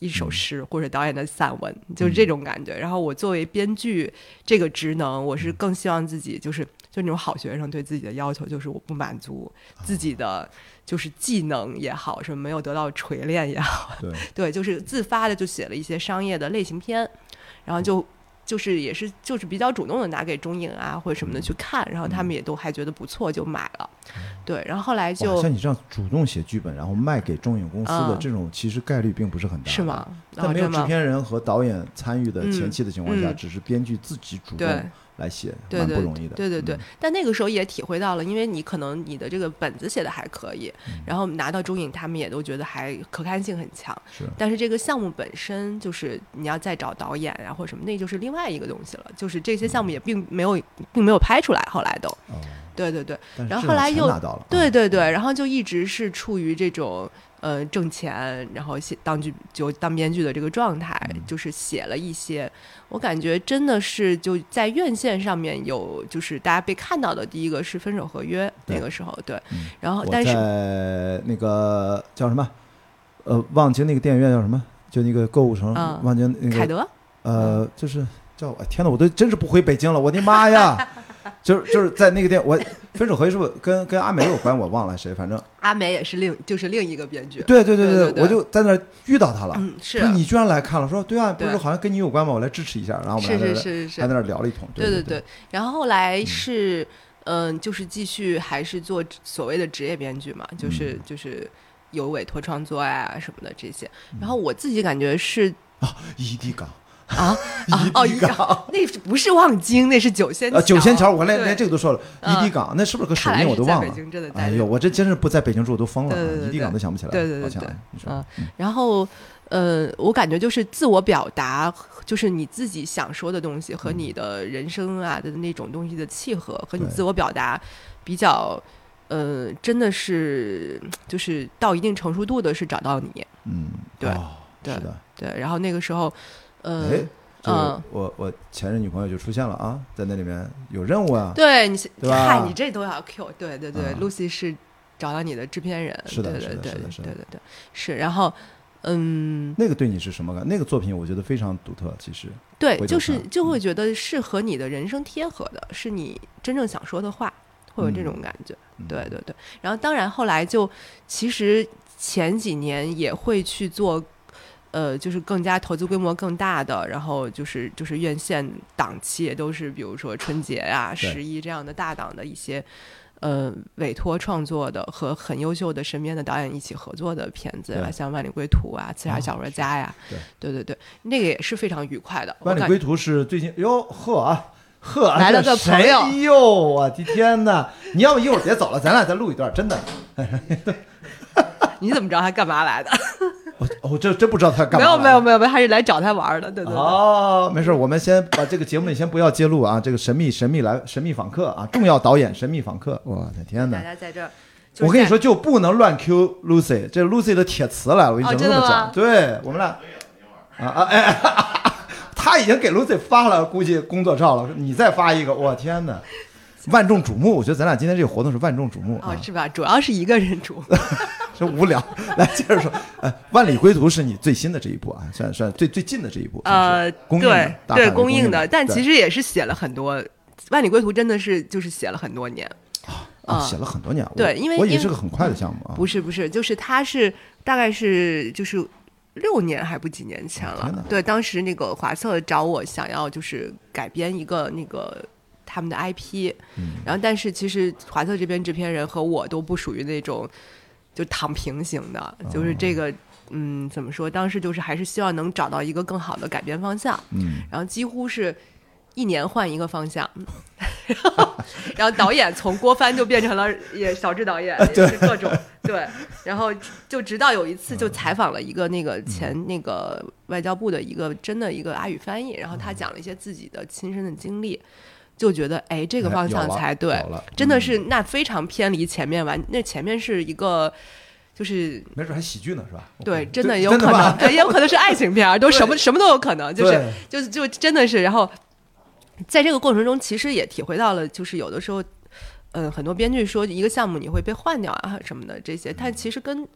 一首诗或者导演的散文，就是这种感觉。然后我作为编剧这个职能，我是更希望自己就是就那种好学生对自己的要求，就是我不满足自己的就是技能也好，什么没有得到锤炼也好，对，对，就是自发的就写了一些商业的类型片，然后就。就是也是就是比较主动的拿给中影啊或者什么的去看，然后他们也都还觉得不错就买了，对，然后后来就像你这样主动写剧本，然后卖给中影公司的啊这种，其实概率并不是很大。是？吗？在没有制片人和导演参与的前嗯期的情况下，嗯只是编剧自己主动对，来写，对对蛮不容易的。对对但那个时候也体会到了，因为你可能你的这个本子写的还可以，嗯然后拿到中影，他们也都觉得还可看性很强。是但是这个项目本身就是你要再找导演啊或者什么，那就是另外一个东西了。就是这些项目也并没有并没有拍出来，后来都哦，对对对然后后来又对对对，然后就一直是处于这种。呃，挣钱，然后写当剧就当编剧的这个状态，嗯就是写了一些，我感觉真的是就在院线上面有，就是大家被看到的第一个是《分手合约》那个时候，对，嗯然后但是那个叫什么？呃，望京那个电影院叫什么？就那个购物城，嗯忘记那个凯德，呃，就是叫哎天呐，我都真是不回北京了，我的妈呀！就是就是在那个店，我分手合约是不是跟跟阿美有关？我忘了谁，反正阿美也是另就是另一个编剧，对对对对对我就在那遇到他了。嗯，是说你居然来看了，说对啊，不是对好像跟你有关吗？我来支持一下，然后我们是是来在是是还在那聊了一通。对对对，然后后来是，嗯、就是继续还是做所谓的职业编剧嘛，就是、嗯就是有委托创作呀、什么的这些。然后我自己感觉是啊，异地港，啊啊哦，一港，那不是望京，那是九仙呃，九仙桥，我连连这个都说了，嗯伊地港，那是不是个首看来映？我都忘了哎呦，我这真是不在北京住，我都疯了啊，对对对伊地港都想不起来。对对对嗯，然后，呃，我感觉就是自我表达，就是你自己想说的东西和你的人生啊的那种东西的契合，和你自我表达比较，呃，真的是就是到一定成熟度的是找到你，嗯，对哦对是的。对，然后那个时候，呃哎，，这个嗯我我前任女朋友就出现了啊，在那里面有任务啊。对你对吧看你这都要 Q，对对对、啊 l u c y 是找到你的制片人，是的是对对对的是的是的对对对对，是，然后，嗯，那个对你是什么感？那个作品我觉得非常独特，其实对，就是就会觉得是和你的人生贴合的，是你真正想说的话，会有这种感觉。嗯对对对。然后当然后来就其实前几年也会去做，呃，就是更加投资规模更大的，然后就是就是院线档期也都是比如说春节啊、十一这样的大档的一些。呃，委托创作的和很优秀的身边的导演一起合作的片子啊，像《万里归途》啊，《刺杀哦小说家》呀，对对对对，那个也是非常愉快的。《万里归途》是最近哟呵啊呵啊来了个朋友哎呦，我的天哪！你要不一会儿别走了，咱俩再录一段，真的。你怎么知道他干嘛来的？我我这真不知道他干没嘛。有没有没有没有，还是来找他玩的，对对对。哦，没事，我们先把这个节目里先不要揭露啊，这个神秘神秘来神秘访客啊，重要导演神秘访客，我的天大！家在这儿，就是我跟你说，就不能乱 Q Lucy，这 Lucy 的铁词来了，我跟你这么讲。对我们俩啊啊哎哎，他已经给 Lucy 发了，估计工作照了，你再发一个，我天哪！万众瞩目，我觉得咱俩今天这个活动是万众瞩目啊，哦是吧？主要是一个人主，这无聊。来接着说，呃，《万里归途》是你最新的这一部啊，算算最最近的这一部，呃，公映的对对公映的，但其实也是写了很多，《万里归途》真的是就是写了很多年，啊啊写了很多年，我对因为我以为是个很快的项目啊，不是不是，就是他是大概是就是六年还不几年前了，对，当时那个华策找我想要就是改编一个那个。他们的 IP，、嗯。然后但是其实华策这边制片人和我都不属于那种就躺平型的，就是这个嗯怎么说？当时就是还是希望能找到一个更好的改编方向，嗯，然后几乎是一年换一个方向，然 后然后导演从郭帆就变成了也小智导演，也是各种。对，然后就直到有一次就采访了一个那个前那个外交部的一个真的一个阿语翻译，然后他讲了一些自己的亲身的经历。就觉得哎，这个方向才对，真的嗯。是那非常偏离前面完，那前面是一个就是没准还喜剧呢，是吧？对，真真的有可能，吧哎也有可能是爱情片儿，都什么什么都有可能，就是就就真的是，然后在这个过程中，其实也体会到了，就是有的时候，嗯，很多编剧说一个项目你会被换掉啊什么的这些，但其实跟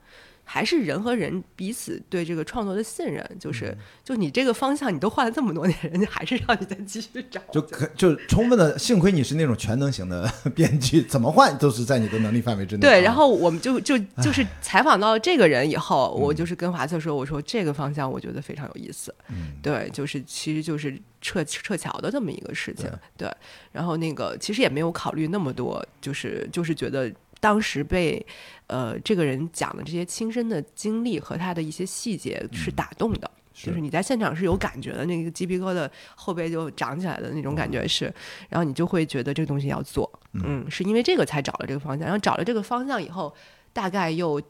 还是人和人彼此对这个创作的信任，就是嗯。就你这个方向你都换了这么多年，人家还是让你再继续找，就可就充分的，幸亏你是那种全能型的 编剧，怎么换都是在你的能力范围之内啊。对，然后我们就就就是采访到这个人以后，我就是跟华策说，我说这个方向我觉得非常有意思，嗯。对，就是其实就是撤撤侨的这么一个事情，对，然后那个其实也没有考虑那么多，就是就是觉得当时被呃这个人讲的这些亲身的经历和他的一些细节是打动的。是就是。你在现场是有感觉的，那个鸡皮疙瘩后背就长起来的那种感觉是，然后你就会觉得这个东西要做，嗯，是因为这个才找了这个方向，然后找了这个方向以后，大概又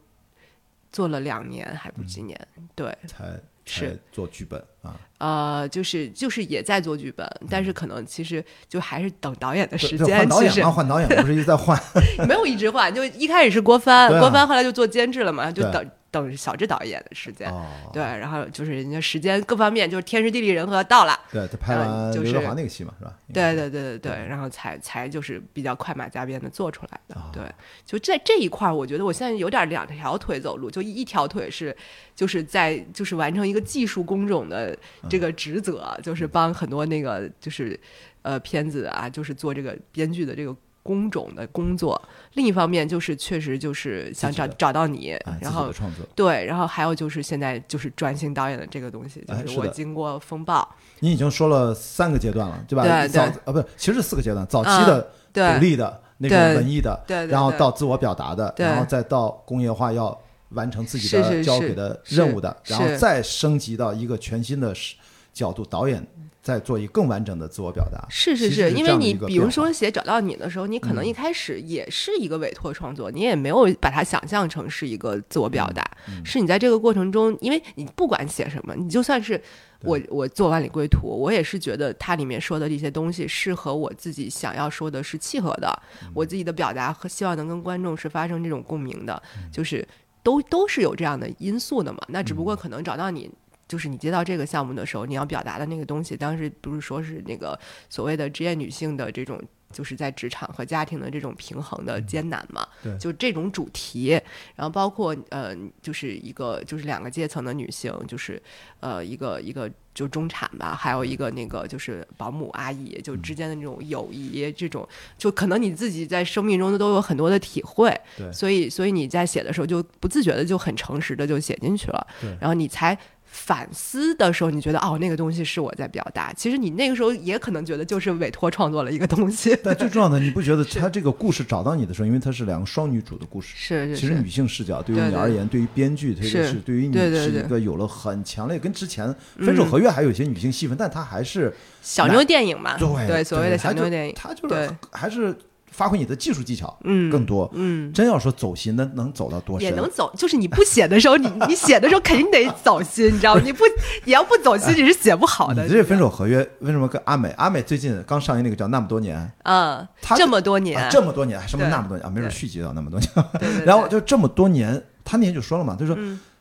做了两年还不几年，对，才是。做剧本啊，呃，就是就是也在做剧本，但是可能其实就还是等导演的时间，换导演嘛，换导演不是一直在换，没有一直换，就一开始是郭帆，啊。郭帆后来就做监制了嘛，就等等小智导演的时间。哦，对，然后就是人家时间各方面就是天时地利人和到了，对，他拍嗯就是完刘德华那个戏嘛，是吧？对对对对对，然后才才就是比较快马加鞭的做出来的。啊对，就在这一块儿，我觉得我现在有点两条腿走路，就一一条腿是就是在就是完成一个技术工种的这个职责，就是帮很多那个就是呃片子啊，就是做这个编剧的这个。工种的工作，另一方面就是确实就是想找找到你，哎，然后创作，对，然后还有就是现在就是专心导演的这个东西，就是我经过风暴，你已经说了三个阶段了，对吧？对早对。啊，不是，其实是四个阶段，早期的对独立的那种对文艺的，对对然后到自我表达的，对然后再到工业化要完成自己的是是是。交给的任务的，然后再升级到一个全新的视角度，导演在做一个更完整的自我表达。是是是，因为你比如说写找到你的时候，你可能嗯。一开始也是一个委托创作，你也没有把它想象成是一个自我表达，嗯是你在这个过程中，因为你不管写什么，你就算是我我做万里归途，我也是觉得它里面说的这些东西是和我自己想要说的是契合的，嗯。我自己的表达和希望能跟观众是发生这种共鸣的，嗯。就是都都是有这样的因素的嘛。那只不过可能找到你。就是你接到这个项目的时候，你要表达的那个东西，当时不是说是那个所谓的职业女性的这种，就是在职场和家庭的这种平衡的艰难嘛，对。就这种主题，然后包括呃，就是一个就是两个阶层的女性，就是呃一个一个就中产吧，还有一个那个就是保姆阿姨，就之间的那种友谊，这种就可能你自己在生命中都有很多的体会，对。所以所以你在写的时候就不自觉的就很诚实的就写进去了对，然后你才。反思的时候，你觉得哦，那个东西是我在表达。其实你那个时候也可能觉得就是委托创作了一个东西。但最重要的，你不觉得 他这个故事找到你的时候，因为它是两个双女主的故事，是是是。其实女性视角对于你而言，对于编剧，特别是是。对于你是一个有了很强烈跟之前《分手合约》还有一些女性戏份，但它还是小妞电影嘛，对所谓的小妞电影，它就是对。还是发挥你的技术技巧嗯，更多。嗯，真要说走心，那能走到多深？也能走，就是你不写的时候，你你写的时候肯定得走心，你知道吗？你不你要不走心，你是写不好的。你这《分手合约》为什么跟阿美？阿美最近刚上映那个叫《那么多年》，嗯，他这么多年，啊，这么多年，什么那么多年啊？没准续集到那么多年。然后就这么多年，他那天就说了嘛，他说。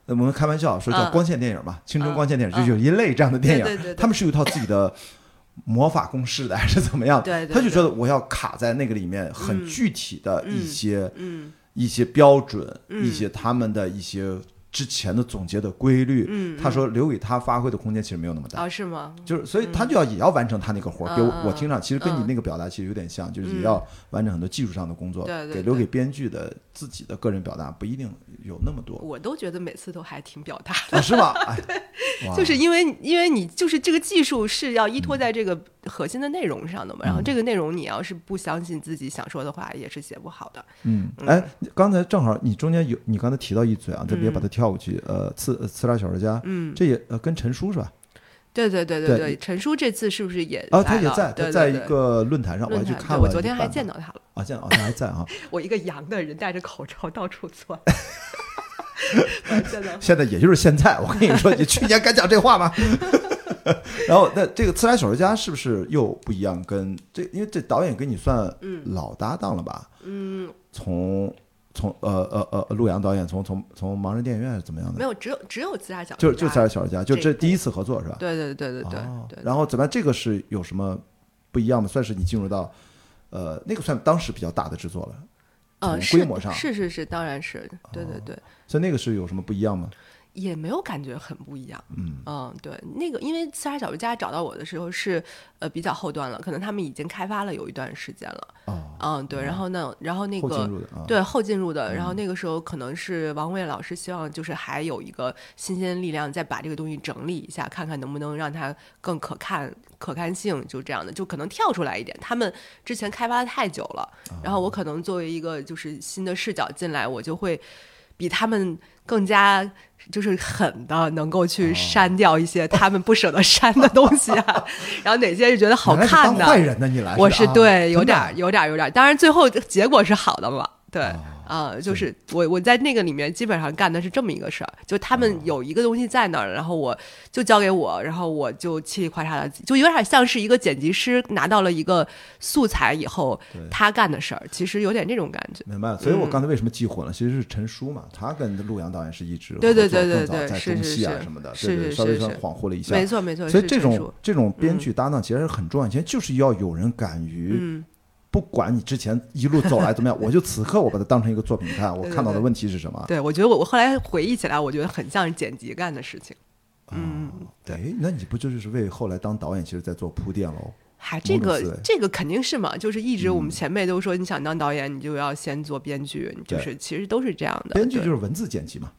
我们开玩笑说叫嗯光线电影嘛，青春嗯光线电影，嗯就有一类这样的电影，他们是有一套自己的魔法公式的，还是怎么样？对对他就觉得我要卡在那个里面，很嗯。具体的一些、嗯。一些标准，嗯。一些他们的一些之前的总结的规律。嗯，他说留给他发挥的空间其实没有那么大。哦，是吗？就是，所以他就要也要完成他那个活儿，给我我听上，其实跟你嗯那个表达其实有点像，就是也嗯要完成很多技术上的工作，给留给编剧的自己的个人表达不一定有那么多，我都觉得每次都还挺表达的，是吗？哎，就是因为因为你就是这个技术是要依托在这个核心的内容上的嘛，然后这个内容你要是不相信自己想说的话，也是写不好的。嗯，哎，刚才正好你中间有你刚才提到一嘴啊，咱别把它跳过去。呃，刺呃刺杀小说家，嗯，这也呃跟陈叔是吧？对对对对对，陈叔这次是不是也啊，他也在，在一个论坛上，我还，去看了。我昨天还见到他了。啊，见到他还在啊。我一个阳的人戴着口罩到处窜，现在也就是现在，我跟你说，你去年敢讲这话吗？然后，那这个《刺杀小说家》是不是又不一样？跟这，因为这导演跟你算老搭档了吧？嗯，从从呃呃呃，陆阳导演从从从盲人电影院是怎么样的？没有，只有只有刺杀小就就《说家刺杀小说家》，就这第一次合作是吧？对对对对对哦对。然后怎么样？这个是有什么不一样的？算是你进入到呃那个算当时比较大的制作了，呃，规模上哦是是是，当然是，对对对，所以那个是有什么不一样吗？也没有感觉很不一样。嗯对，那个因为刺杀小说家找到我的时候是呃比较后端了，可能他们已经开发了有一段时间了。哦，嗯，对，然后呢，然后那后进个入的啊，对后进入的，然嗯后那个时候可能是王卫老师希望就是还有一个新鲜力量，再把这个东西整理一下，看看能不能让它更可看、可看性，就这样的，就可能跳出来一点。他们之前开发的太久了，然后我可能作为一个就是新的视角进来，我就会比他们更加就是狠的，能够去哦。删掉一些他们不舍得删的东西啊，然后哪些是觉得好看的，坏人呢，你来我是啊对，有点儿有点儿有点。儿，当然最后结果是好的嘛，对。哦啊、就是我我在那个里面基本上干的是这么一个事儿，就他哦们有一个东西在那儿，然后我就交给我，然后我就嘁里咔嚓的，就有点像是一个剪辑师拿到了一个素材以后，他干的事儿，其实有点这种感觉。明白了，所以我嗯。刚才为什么记混了？其实是陈叔嘛，他跟陆阳导演是一直对对对对更早在对是是中戏啊是什么的，是对对，是稍微算是是恍惚了一下。没错没错，所以这种这种编剧搭档其实很重要，其实就是要有人敢于，嗯不管你之前一路走来怎么样，我就此刻我把它当成一个作品看，我看到的问题是什么？对，我觉得我我后来回忆起来，我觉得很像是剪辑干的事情。嗯，对。哎，那你不就是为后来当导演，其实在做铺垫喽？嗨，这个这个肯定是嘛，就是一直我们嗯前辈都说，你想当导演，你就要先做编剧，就是其实都是这样的。编剧就是文字剪辑嘛，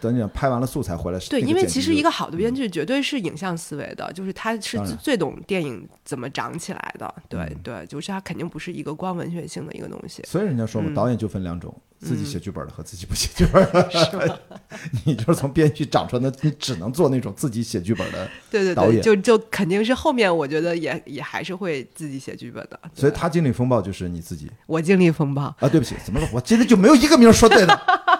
等你拍完了素材回来是对，因为其实一个好的编剧绝对是影像思维的，就是他是最最懂电影怎么长起来的。对嗯对，就是他肯定不是一个光文学性的一个东西。所以人家说嘛，嗯导演就分两种，自己嗯写剧本的和自己不写剧本的。你就是从编剧长出来的，你只能做那种自己写剧本的。对对对，导演就就肯定是后面我觉得也也还是会自己写剧本的。所以他经历风暴就是你自己我经历风暴，啊，对不起，怎么了？我今天就没有一个名说对的，你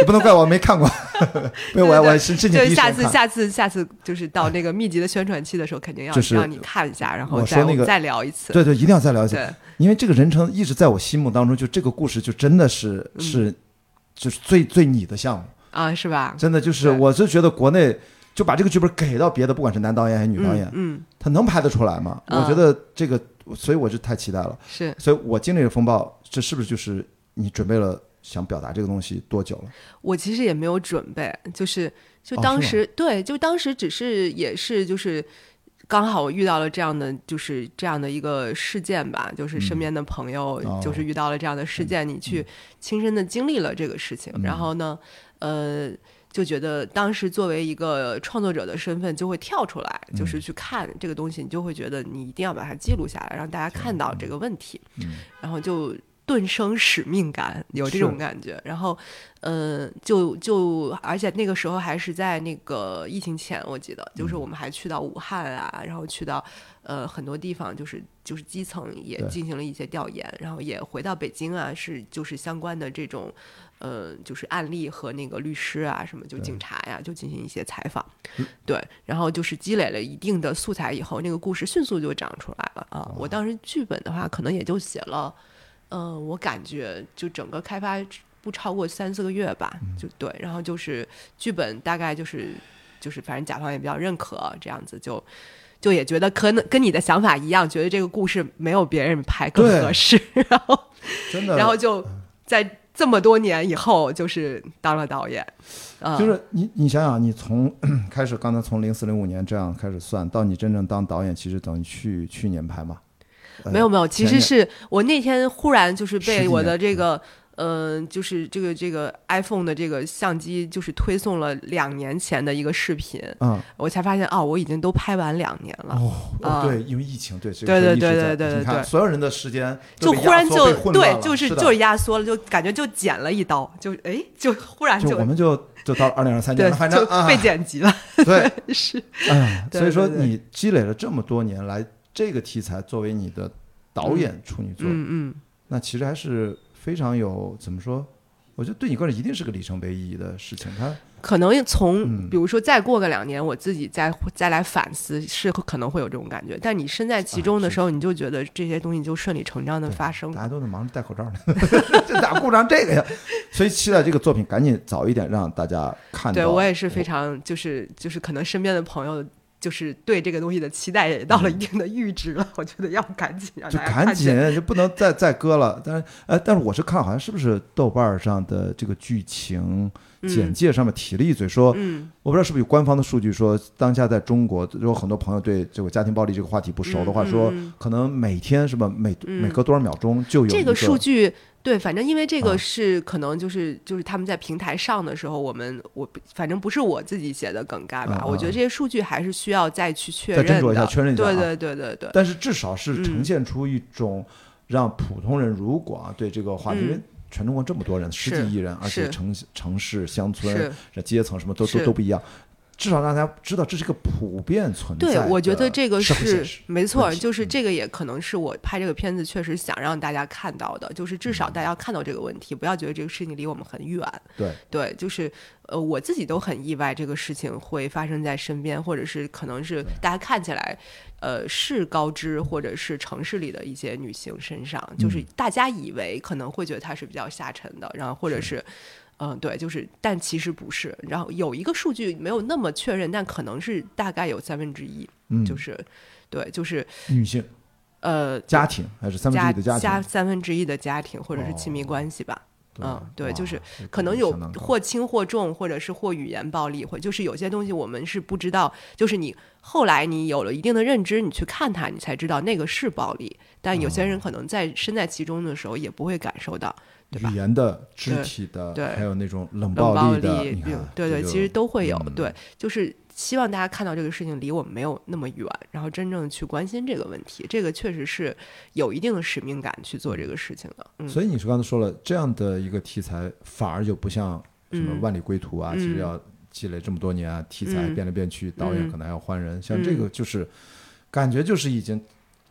不能怪我没看过，没有我我是第一时间看。下次下次下次就是到那个密集的宣传期的时候，肯定要就是让你看一下，然后我说那个再聊一次。对对，一定要再聊一次因为这个人称一直在我心目当中，就这个故事就真的是嗯是就是最最你的项目，啊，是吧？真的就是对我是觉得国内就把这个剧本给到别的，不管是男导演还是女导演，嗯，嗯他能拍得出来吗？嗯我觉得这个，所以我就太期待了。是所以我经历了风暴，这是不是就是你准备了想表达这个东西多久了？我其实也没有准备，就是就当时、对，就当时只是也是就是刚好我遇到了这样的就是这样的一个事件吧，就是身嗯。边的朋友哦。就是遇到了这样的事件，你去亲身的经历了这个事情，嗯。然后呢，呃。就觉得当时作为一个创作者的身份，就会跳出来，嗯就是去看这个东西，你就会觉得你一定要把它记录下来，让大家看到这个问题。嗯。然后就顿生使命感，有这种感觉。然后，呃，就就而且那个时候还是在那个疫情前，我记得就是嗯我们还去到武汉啊，然后去到呃很多地方，就是就是基层也进行了一些调研，然后也回到北京啊，是就是相关的这种。呃，就是案例和那个律师啊，什么就警察呀，就进行一些采访，嗯对，然后就是积累了一定的素材以后，那个故事迅速就长出来了啊。我当时剧本的话，可能也就写了，呃，我感觉就整个开发不超过三四个月吧，就对，然后就是剧本大概就是就是反正甲方也比较认可，这样子就。就也觉得可能跟你的想法一样，觉得这个故事没有别人拍更合适，然后真的，然后就在这么多年以后，就是当了导演，啊、就是你你想想，你从 开始刚才从零四零五年这样开始算，到你真正当导演，其实等于去去年拍嘛。呃没有没有，其实是我那天忽然就是被我的这个，嗯、就是这个这个 iPhone 的这个相机，就是推送了两年前的一个视频，嗯。我才发现哦，我已经都拍完两年了。哦对，因为疫情对这对对对对对对。所有人的时间就忽然就对就是就是压缩了，就感觉就剪了一刀，就哎，就忽然就我们就就到二零二三年反正被剪辑了，对，是哎，所以说你积累了这么多年来，这个题材作为你的导演处女作，嗯嗯，那其实还是非常有怎么说？我觉得对你个人一定是个里程碑意义的事情。它可能从嗯比如说再过个两年，我自己再再来反思，是可能会有这种感觉。但你身在其中的时候，你就觉得这些东西就顺理成章的发生大。家都在忙着戴口罩呢，这咋顾上这个呀？所以期待这个作品赶紧早一点让大家看到。对我也是非常，就是就是可能身边的朋友。就是对这个东西的期待也到了一定的阈值了，我觉得要赶紧让就大家赶紧。就不能再再搁了。但是呃，但是我是看好像是不是豆瓣上的这个剧情简介上面提了一嘴说，嗯。我不知道是不是有官方的数据说，当下在中国有很多朋友对这个家庭暴力这个话题不熟的话，说嗯可能每天是吧，每嗯。每隔多少秒钟就有一这个数据对，反正因为这啊个是可能就是就是他们在平台上的时候，我们我反正不是我自己写的梗概吧，我觉得这些数据还是需要再去确认的，斟酌一下确认一下啊。对对对对。对，但是至少是呈嗯。现出一种让普通人如果啊对这个话题，嗯因为全中国这么多人，十几亿人，而且城城市、乡村、这阶层什么都都都不一样。至少让大家知道这是个普遍存在的，对我觉得这个是没错，就是嗯。这个也可能是我拍这个片子确实想让大家看到的，就是至嗯少大家看到这个问题，不要觉得这个事情离我们很远。对。对，就是呃，我自己都很意外，这个事情会发生在身边，或者是可能是大家看起来，呃，是高知或者是城市里的一些女性身上，就是嗯。大家以为可能会觉得她是比较下沉的，然后或者是。嗯，对，就是，但其实不是。然后有一个数据没有那么确认，但可能是大概有三分之一，嗯，就是，对，就是女性呃，家庭还是三分之家一的家庭，三分之一的家庭或者是亲密哦关系吧。嗯，对，就是可能有或轻或重，或者是或语言暴力，或就是有些东西我们是不知道，就是你后来你有了一定的认知，你去看它，你才知道那个是暴力。但有些人可能在身在其中的时候也不会感受到，对吧语？言的、肢体的，对还有那种冷冷暴力的，对对，其实都会有。嗯对，就是希望大家看到这个事情离我们没有那么远，然后真正去关心这个问题。这个确实是有一定的使命感去做这个事情的。嗯，所以你是刚才说了，这样的一个题材反而就不像什么嗯《万里归途》啊，嗯其实要积累这么多年啊，题材嗯变来变去，导演嗯可能还要换人，像这个嗯就是感觉就是已经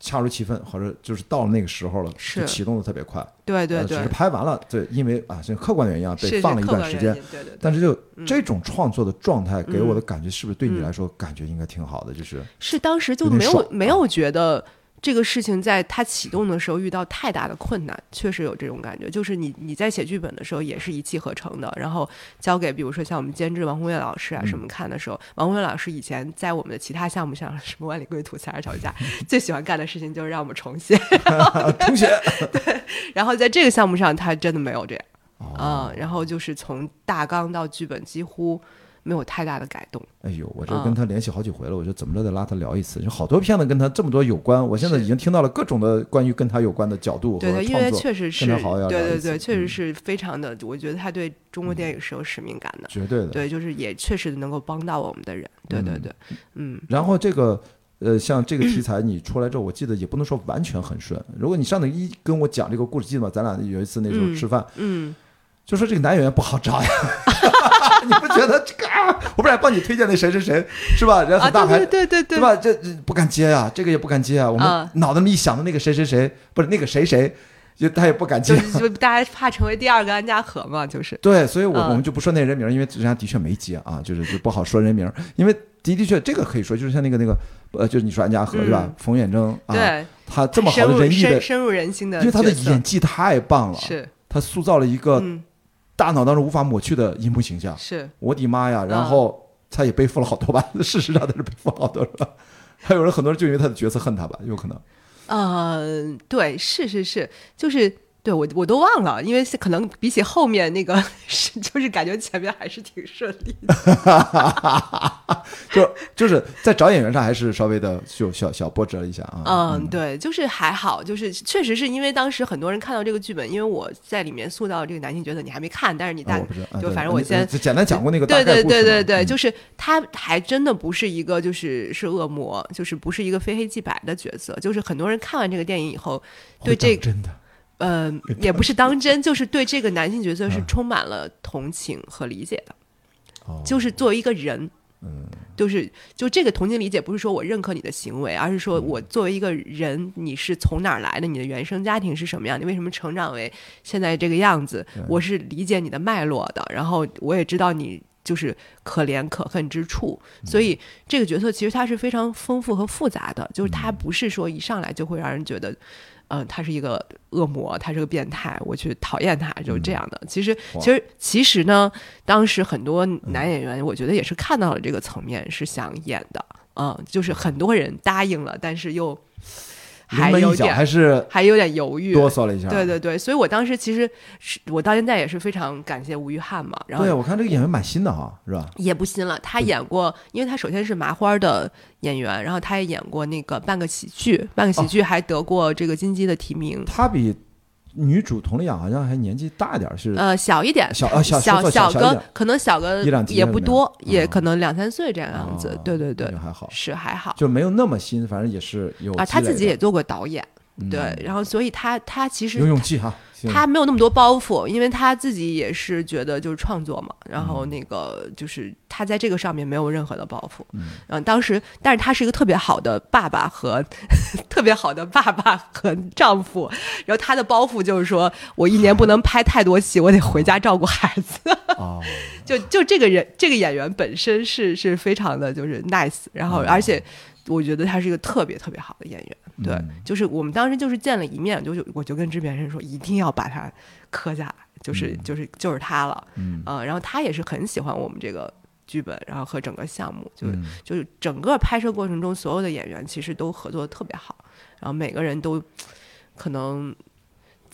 恰如其分，或者就是到了那个时候了，是启动的特别快。对对只是，拍完了，对，因为啊，像客观的原因啊，被放了一段时间。对对对。但是就嗯这种创作的状态给我的嗯感觉，是不是对你嗯来说感觉应该挺好的？就是是当时就没有没有觉得这个事情在它启动的时候遇到太大的困难，确实有这种感觉。就是你你在写剧本的时候也是一气呵成的，然后交给比如说像我们监制王宏岳老师啊嗯什么看的时候，王宏岳老师以前在我们的其他项目上，什么万里归途、才儿吵架，最喜欢干的事情就是让我们重写。重写对然后在这个项目上，他真的没有这样哦啊、然后就是从大纲到剧本几乎没有太大的改动。哎呦，我这啊跟他联系好几回了，我就怎么着得拉他聊一次。就好多片子跟他这么多有关，我现在已经听到了各种的关于跟他有关的角度和对对，因，为确实是，对对对，确嗯实是非常的，我觉得他对中国电影是有使命感的。绝对的。对，就是也确实能够帮到我们的人。对对嗯对，嗯，然后这个呃，像这个题材你出来之后，我记得也不能说完全很顺。如果你上次一跟我讲这个故事，记得吗？咱俩有一次那时候嗯吃饭，嗯，就说这个男演员不好找呀，你不觉得这个？啊、我不是还帮你推荐那谁谁谁是吧？人啊，很大牌，对对对对对，吧？这这不敢接啊，这个也不敢接啊。我们啊脑子里一想的那个谁谁谁，不是那个谁谁，就他也不敢接就。就大家怕成为第二个安家和嘛，就是。对，所以我嗯我们就不说那人名儿，因为人家的确没接啊，就是就不好说人名，因为的的确这个可以说，就是像那个那个呃，就是你说安家和是吧嗯？冯远征啊，对，他这么好深入的深，深入人心的因为他的演技太棒了，是，他塑造了一个嗯，大脑当中无法抹去的荧幕形象。是，我的妈呀！然嗯后他也背负了好多吧，事实上他是 背负了好多是吧？还有人很多人就因为他的角色恨他吧，有可能。呃，对，是是是，就是对我我都忘了，因为是可能比起后面那个是，就是感觉前面还是挺顺利的。就就是在找演员上还是稍微的就小小波折了一下啊。嗯，对，就是还好，就是确实是因为当时很多人看到这个剧本，因为我在里面塑造这个男性角色，你还没看，但是你大、就反正我先就简单讲过那个对对对对对，嗯就是他还真的不是一个就是是恶魔，就是不是一个非黑即白的角色，就是很多人看完这个电影以后，对这真的呃也不是当真，就是对这个男性角色是啊充满了同情和理解的，哦就是作为一个人。嗯就是就这个同情理解，不是说我认可你的行为，而是说我作为一个人，你是从哪儿来的？你的原生家庭是什么样？你为什么成长为现在这个样子对？我是理解你的脉络的，然后我也知道你就是可怜可恨之处，所以这个角色其实它是非常丰富和复杂的，就是它不是说一上来就会让人觉得。嗯、他是一个恶魔，他是个变态，我去讨厌他，就是这样的。其实，其实，其实呢，当时很多男演员，我觉得也是看到了这个层面，是想演的，嗯，就是很多人答应了，但是又还有点还是还有点犹豫，哆嗦了一下。对对对，所以我当时其实是我到现在也是非常感谢吴玉翰嘛，然后对，我看这个演员蛮新的哈，是吧？也不新了，他演过，因为他首先是麻花的演员，然后他也演过那个半个喜剧，半个喜剧还得过这个金鸡的提名，他比女主佟丽娅好像还年纪大一点儿，是呃，小一点，小啊小小小小个可能小个也不多，也可能两三岁这样样子哦，对对对，还好，是还好。就没有那么新，反正也是有啊，他自己也做过导演，对，然后所以他他其实有勇气哈，他没有那么多包袱，因为他自己也是觉得就是创作嘛，然后那个就是他在这个上面没有任何的包袱。嗯嗯，当时，但是他是一个特别好的爸爸和 特别好的爸爸和丈夫，然后他的包袱就是说我一年不能拍太多戏，我得回家照顾孩子。哦，就就这个人，这个演员本身是是非常的就是 nice，然后嗯而且我觉得他是一个特别特别好的演员。对，嗯。就是我们当时就是见了一面，就是我就跟制片人说一定要把它磕下来，就是、嗯。就是就是他了。嗯。呃，然后他也是很喜欢我们这个剧本，然后和整个项目，就是、嗯。就是整个拍摄过程中，所有的演员其实都合作的特别好，然后每个人都可能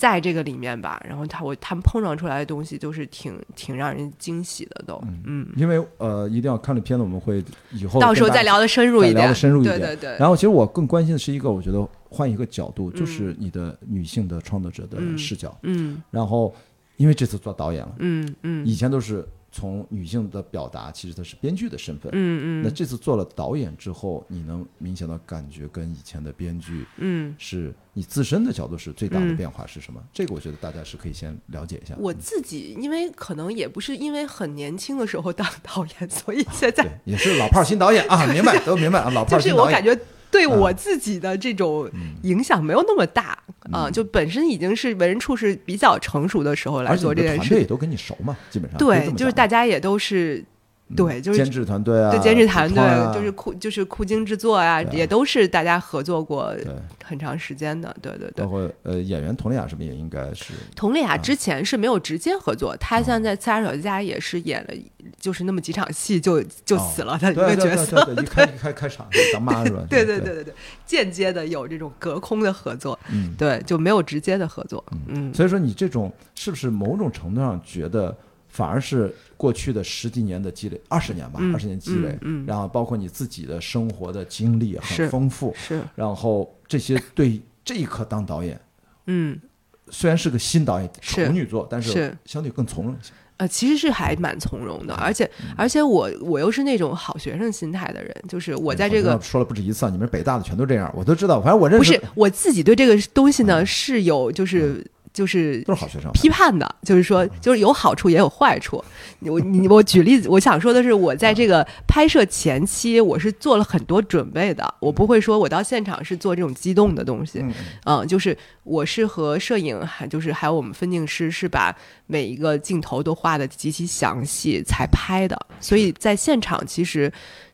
在这个里面吧，然后他我他们碰撞出来的东西都是挺挺让人惊喜的都，嗯，因为呃，一定要看了片子，我们会以后到时候再聊的深入一点，深入一点对对。对，然后，其实我更关心的是一个，我觉得换一个角度，就是你的女性的创作者的嗯视角。嗯。然后，因为这次做导演了，嗯嗯。以前都是从女性的表达，其实她是编剧的身份。嗯嗯那这次做了导演之后，你能明显的感觉跟以前的编剧嗯。是你自身的角度是最大的嗯变化是什么？这个我觉得大家是可以先了解一下。我自己因为可能也不是因为很年轻的时候当导演，所以现在对，也是老炮儿新导演啊，明白都明白啊，老炮就是儿新导演。我感觉对嗯。我自己的这种影响没有那么大啊、嗯。就本身已经是为人处事比较成熟的时候来做这件事。团队也都跟你熟嘛，基本上对，就是大家也都是嗯对，就是监制团队啊，对监制团队啊，就是酷就是酷京制作啊，也都是大家合作过，很长时间的。对对对包。括呃演员佟丽娅是不是也应该是佟丽娅啊之前是没有直接合作，她像在《刺杀小家》也是演了，就是那么几场戏就就哦死了的一对对个角色。对对，一开一开开场当妈是吧？对对对对对，间接的有这种隔空的合作，嗯。对，就没有直接的合作。嗯，所以说你这种是不是某种程度上觉得反而是过去的十几年的积累，二十年吧，嗯二十年积累，嗯嗯。然后包括你自己的生活的经历很丰富，是，然后这些对这一刻当导演，嗯，虽然是个新导演，是处女座，但是是。相对更从容一些。呃，其实是还蛮从容的，而且嗯而且我我又是那种好学生心态的人，就是我在这个哎说了不止一次，啊，你们北大的全都这样，我都知道。反正我认识不是我自己对这个东西呢嗯。是有就是就是都是好学生。批判的，就是说，就是有好处也有坏处。我你我举例子，我想说的是，我在这个拍摄前期，我是做了很多准备的，我不会说我到现场是做这种激动的东西。嗯，嗯，就是我是和摄影，还就是还有我们分镜师是把每一个镜头都画的极其详细才拍的，所以在现场其实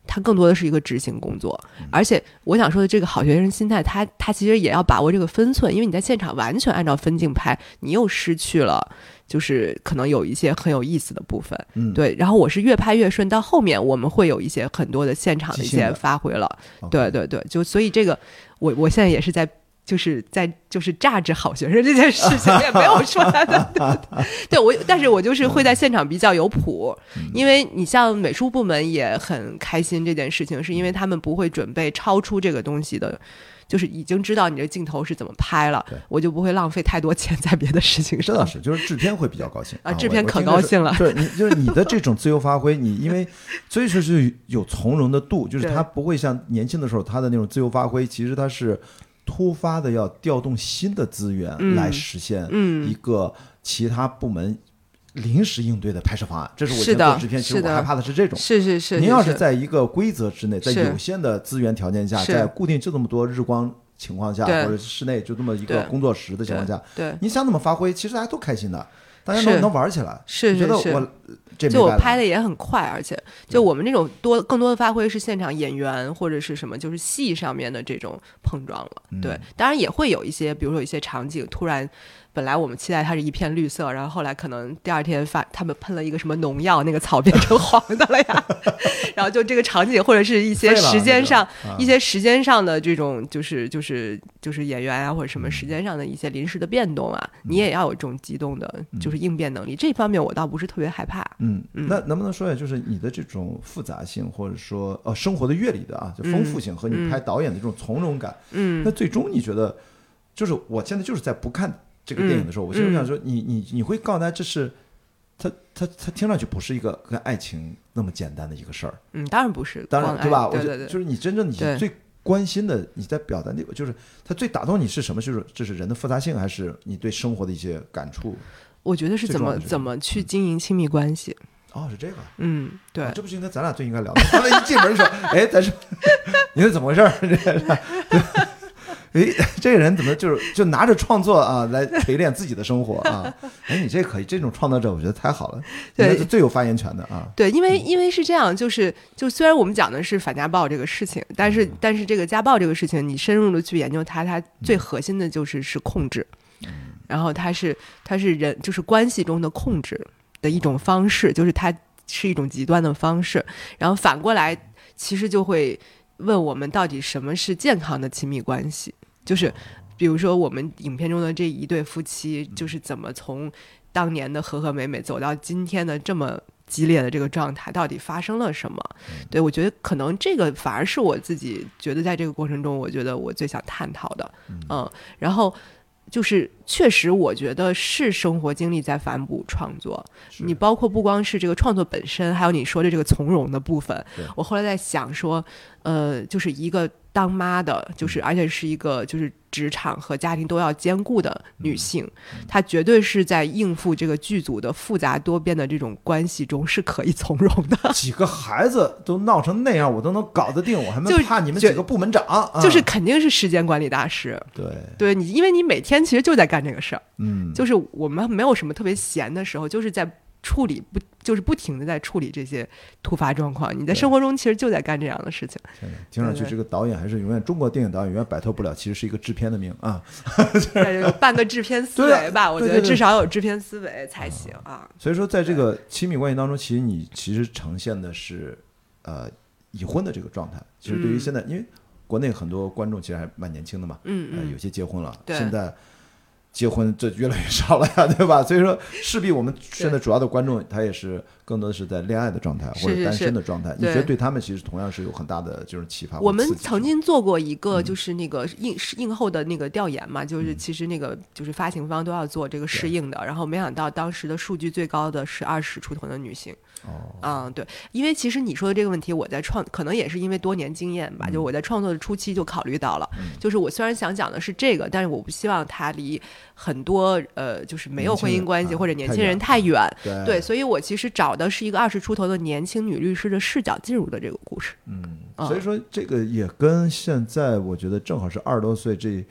它更多的是一个执行工作。而且我想说的这个好学生心态，他他其实也要把握这个分寸，因为你在现场完全按照分镜拍，你又失去了。就是可能有一些很有意思的部分，嗯对。然后我是越拍越顺，到后面我们会有一些很多的现场的一些发挥了，对对对，就所以这个我我现在也是在就是在就是榨制好学生这件事情，也没有说他的，对我，但是我就是会在现场比较有谱，嗯因为你像美术部门也很开心这件事情，是因为他们不会准备超出这个东西的。就是已经知道你这镜头是怎么拍了，我就不会浪费太多钱在别的事情上这倒。是，就是制片会比较高兴啊制片可高兴了对你，就是你的这种自由发挥，你因为所以说是有从容的度，就是他不会像年轻的时候他的那种自由发挥，其实他是突发的要调动新的资源嗯。来实现嗯。一个其他部门临时应对的拍摄方案。这是我以是的前做制片，其实我害怕的是这种。是是是，您要是是。在一个规则之内，在有限的资源条件下，在固定就这么多日光情况下，或者室内就这么一个工作室的情况下，对，你想怎么发挥，其实大家都开心的，大家是。能能玩起来。是是是。得我这就我拍的也很快，而且就我们这种多更多的发挥是现场演员或者是什么，就是戏上面的这种碰撞了。嗯对，当然也会有一些，比如说有一些场景突然。本来我们期待它是一片绿色，然后后来可能第二天发他们喷了一个什么农药，那个草变成黄的了呀。然后就这个场景或者是一些时间上、那个啊一些时间上的这种就是就是就是演员啊或者什么时间上的一些临时的变动啊，你也要有这种机动的，就是应变能力。这方面我倒不是特别害怕。嗯，嗯那能不能说一下，就是你的这种复杂性，或者说呃生活的阅历的啊，就丰富性和你嗯拍导演的这种从容感，嗯那最终你觉得，就是我现在就是在不看这个电影的时候，我其实嗯想说，你你你会告诉他这是。他他他听上去不是一个跟爱情那么简单的一个事儿，嗯，当然不是，当然光对吧？对对对，我觉得就是你真正你最关心的，你在表达那个，就是他最打动你是什么？就是这是人的复杂性，还是你对生活的一些感触？我觉得是怎么怎么去经营亲密关系。哦，是这个。嗯，对啊，这不是应该咱俩最应该聊的？他们一进门就说：“哎，咱是 你是怎么回事儿？”这个是，哎，这个人怎么就是就拿着创作啊来锤炼自己的生活啊？哎，你这可以，这种创作者我觉得太好了，应对该是最有发言权的啊。对，因为因为是这样，就是就虽然我们讲的是反家暴这个事情，但是但是这个家暴这个事情，你深入的去研究它，它最核心的就是是控制，然后它是它是人就是关系中的控制的一种方式，就是它是一种极端的方式，然后反过来其实就会问我们到底什么是健康的亲密关系，就是比如说我们影片中的这一对夫妻，就是怎么从当年的和和美美走到今天的这么激烈的这个状态，到底发生了什么？对我觉得可能这个反而是我自己觉得在这个过程中，我觉得我最想探讨的，嗯，然后。就是确实，我觉得是生活经历在反哺创作。你包括不光是这个创作本身，还有你说的这个从容的部分。我后来在想说，呃，就是一个当妈的，就是而且是一个就是职场和家庭都要兼顾的女性，她绝对是在应付这个剧组的复杂多变的这种关系中是可以从容的。几个孩子都闹成那样，我都能搞得定，我还没就怕你们几个部门长？啊就是肯定是时间管理大师，对，对你，因为你每天其实就在干这个事儿，嗯，就是我们没有什么特别闲的时候，就是在处理不，就是不停的在处理这些突发状况。你在生活中其实就在干这样的事情。听上去这个导演还是永远中国电影导演永远摆脱不了，其实是一个制片的命啊。半个制片思维吧，我觉得至少有制片思维才行啊。所以说，在这个亲密关系当中，其实你其实呈现的是呃已婚的这个状态。其实对于嗯现在，因为国内很多观众其实还蛮年轻的嘛，呃，嗯嗯有些结婚了，对现在结婚这越来越少了呀，对吧？所以说，势必我们现在主要的观众他也是更多的是在恋爱的状态或者单身的状态。你觉得对。他们其实同样是有很大的就是启发我们曾经做过一嗯。个就是那个映映后的那个调研嘛，就是其实那个就是发行方都要做这个适应的，然后没想到当时的数据最高的是二十出头的女性。哦，嗯，对，因为其实你说的这个问题，我在创可能也是因为多年经验吧，就我在创作的初期就考虑到了，就是我虽然想讲的是这个，但是我不希望它离很多呃就是没有婚姻关系啊或者年轻人太远，对。对，所以我其实找的是一个二十出头的年轻女律师的视角进入的这个故事。嗯，啊。所以说这个也跟现在我觉得正好是二十多岁这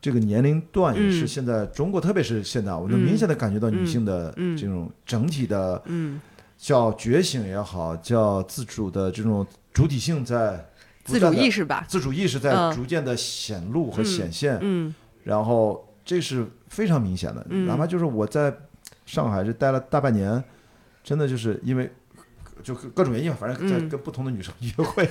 这个年龄段，也是嗯。现在中国，特别是现在，我能明显的感觉到女性的这种整体的嗯，叫觉醒也好，叫自主的这种主体性在自主意识，吧，自主意识在嗯。逐渐的显露和显现，嗯。然后这是非常明显的，嗯。哪怕就是我在上海这待了大半年，真的就是因为。就各各种原因吧，反正在嗯。跟不同的女生约会，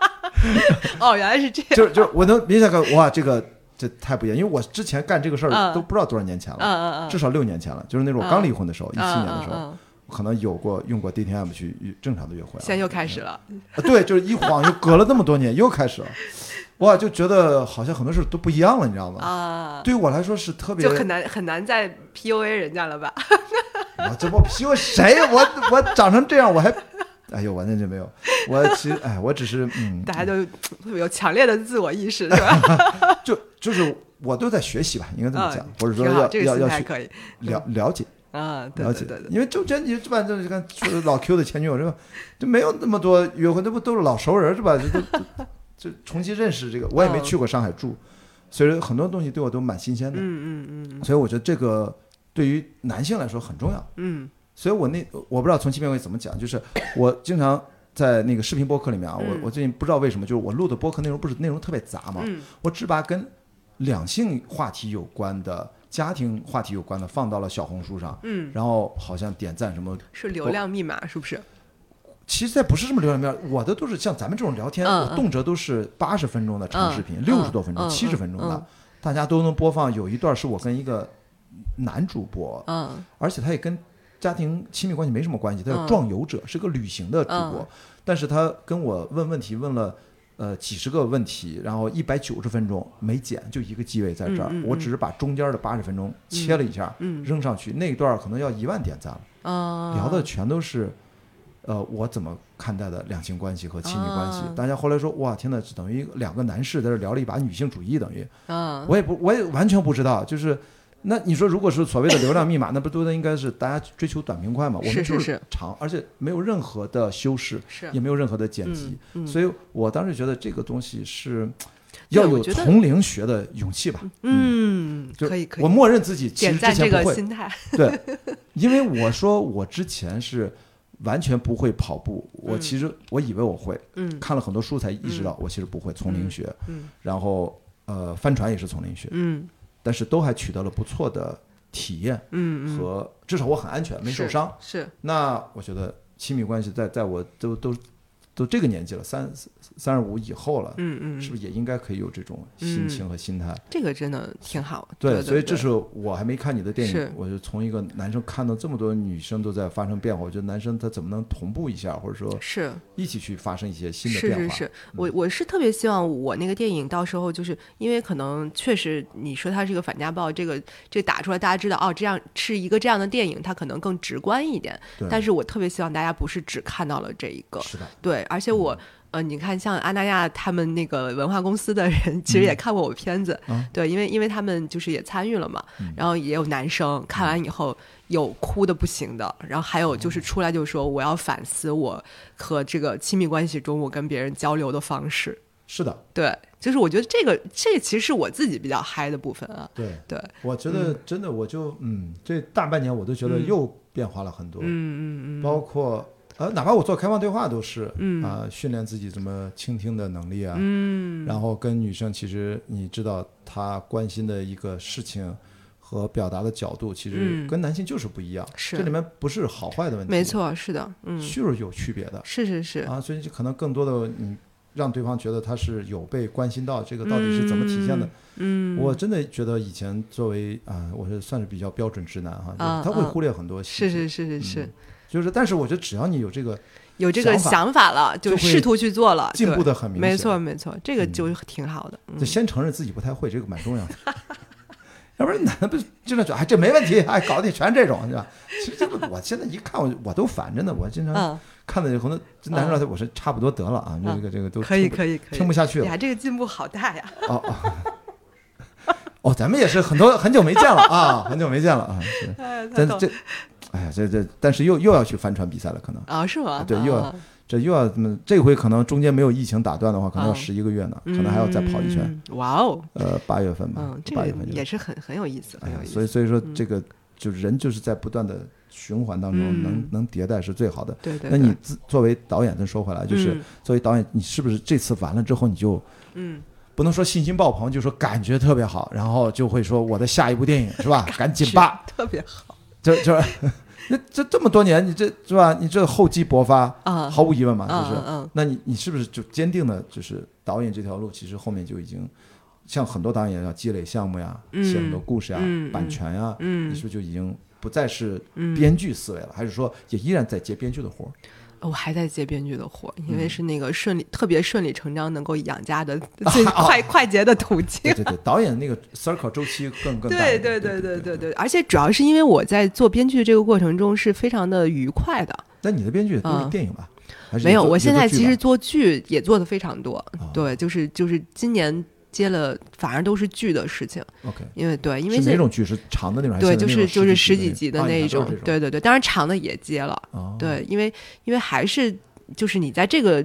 哦，原来是这样，就是就是我能明显感哇，这个这太不一样，因为我之前干这个事儿嗯。都不知道多少年前了，嗯嗯嗯，至少六年前了，就是那种我嗯。刚离婚的时候，一七嗯年的时候，可能有过用过 DTM 去正常的约会了。现在又开始了，啊对，就是一晃又隔了那么多年，又开始了，哇，就觉得好像很多事都不一样了，你知道吗？啊，对于我来说是特别，就很难很难再 PUA 人家了吧？我 这不 PUA 谁呀？我我长成这样，我还，哎呦，完全就没有，我其实哎，我只是嗯，大家都特别有强烈的自我意识，是吧？就就是我都在学习吧，应该这么讲，嗯或者说，要要要去可以了了解。啊，对了解对对对，因为中间你这吧，这看说的老 Q 的前女友，是吧就没有那么多约会，那不都是老熟人是吧？就重新认识这个，我也没嗯去过上海住，所以说很多东西对我都蛮新鲜的。嗯嗯嗯所以我觉得这个对于男性来说很重要。嗯所以我那我不知道从欺骗会怎么讲，就是我经常在那个视频播客里面啊，我嗯我最近不知道为什么，就是我录的播客内容不是内容特别杂嘛，嗯我只把跟两性话题有关的、家庭话题有关的放到了小红书上，嗯，然后好像点赞什么，是流量密码是不是？其实再不是这么流量面，我的都是像咱们这种聊天，动辄都是八十分钟的长视频，嗯六十多分钟、嗯七十分钟的，嗯。大家都能播放。有一段是我跟一个男主播，嗯。而且他也跟家庭亲密关系没什么关系，他叫嗯。壮游者，是个旅行的主播，嗯。但是他跟我问问题问了。呃，几十个问题，然后一百九十分钟没剪，就一个机位在这儿，嗯嗯我只是把中间的八十分钟切了一下，嗯扔上去，那一段可能要一万点赞了。啊，聊的全都是，呃，我怎么看待的两性关系和亲密关系。啊大家后来说，哇，天呐，等于两个男士在这聊了一把女性主义，等于啊，我也不，我也完全不知道，就是。那你说，如果是所谓的流量密码，那不都应该是大家追求短平快嘛？我们是是就是长，而且没有任何的修饰，是也没有任何的剪辑。嗯嗯所以我当时觉得这个东西是要有对我觉得从零学的勇气吧。嗯，就可以可以，我默认自己其实之前不会，心态，对，因为我说我之前是完全不会跑步，我其实我以为我会，嗯。看了很多书才意识到我其实不会，从零学，嗯。然后呃帆船也是从零学，嗯。但是都还取得了不错的体验和至少我很安全，没受伤。是。那我觉得亲密关系在在我都都都这个年纪了，三三十五以后了，嗯嗯，是不是也应该可以有这种心情和心态？这个真的挺好，对，对，对所以这是我还没看你的电影，我就从一个男生看到这么多女生都在发生变化，我觉得男生他怎么能同步一下，或者说是。一起去发生一些新的变化？是是是，我我是特别希望我那个电影到时候就是因为可能确实你说它是一个反家暴，这个这打出来大家知道哦，这样是一个这样的电影，它可能更直观一点。但是我特别希望大家不是只看到了这一个，是的，对，而且我。呃，你看，像阿那亚他们那个文化公司的人，其实也看过我片子，啊对，因为因为他们就是也参与了嘛，嗯。然后也有男生看完以后有哭的不行的，然后还有就是出来就说我要反思我和这个亲密关系中我跟别人交流的方式，是的，对，就是我觉得这个这其实是我自己比较嗨的部分啊，对，对，我觉得真的，我就嗯，这大半年我都觉得嗯。又变化了很多，嗯嗯嗯，包括呃，哪怕我做开放对话都是，嗯啊、训练自己怎么倾听的能力啊，嗯，然后跟女生，其实你知道她关心的一个事情和表达的角度，其实嗯跟男性就是不一样。是这里面不是好坏的问题，没，错，是的，嗯，就是有区别的是是是，啊。所以就可能更多的你让对方觉得他是有被关心到，这个到底是怎么体现的？嗯，我真的觉得以前作为啊、我是算是比较标准直男哈，他会忽略很多细节。是是是是是。嗯就是，但是我觉得只要你有这个有这个想法了，就试图去做了，进步的很明显，没错没错，这个嗯就挺好的。嗯就先承认自己不太会，这个蛮重要的。要不然男的不经常觉得哎这没问题，哎搞的全是这种是吧？其实这个我现在一看我我都烦着呢，我经常嗯，看到有很多这男生，我说差不多得了啊，这个这个都可以可以可以听不。下去了呀，这个进步好大呀！哦哦哦，咱们也是很多很久没见了啊，很久没见了啊，是，哎但这哎呀这这但是又又要去帆船比赛了，可能啊是吗？对又要啊这又要嗯这回可能中间没有疫情打断的话，可能要嗯十一个月呢，可能还要再跑一圈，嗯。哇哦，呃八月份吧嗯，，八月份就也是很很有意思，哎呀很有，意思。所以所以说嗯这个就人就是在不断的循环当中嗯能能迭代是最好的。对对，那你自作为导演，再说回来，就是嗯作为导演，你是不是这次完了之后，你就嗯，不能说信心爆棚，就说感觉特别好，然后就会说我的下一部电影是吧？赶紧吧，特别好这这 那这这么多年，你这是吧？你这厚积薄发，啊，毫无疑问嘛，嗯就是。嗯那你你是不是就坚定的，就是导演这条路，其实后面就已经像很多导演要积累项目呀，嗯写很多故事呀、嗯版权呀，嗯你是不是就已经不再是嗯，编剧思维了，还是说也依然在接编剧的活儿？我还在接编剧的活，因为嗯是那个顺利特别顺理成章能够养家的 最快快捷的途径对。对对，导演那个 circle 周期更更大对。对对对对。对而且主要是因为我在做编剧这个过程中是非常的愉快的。那你的编剧都是嗯电影吧？还是没有，我现在其实做剧也做的非常多。哦对，就是就是今年接了，反而都是剧的事情。OK 因为对，因为是哪种剧是长的那种对，就是就是十几几集的啊那一种。对对对，当然长的也接了。哦对，因为因为还是就是你在这个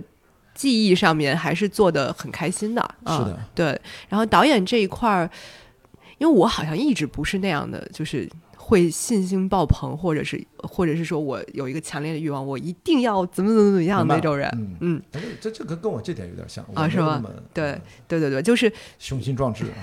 记忆上面还是做的很开心的。啊是的对，然后导演这一块儿，因为我好像一直不是那样的，就是会信心爆棚，或者是或者是说我有一个强烈的欲望，我一定要怎么怎么怎么样那种人。嗯这这个跟我这点有点像啊是吗对呃对对对，就是雄心壮志。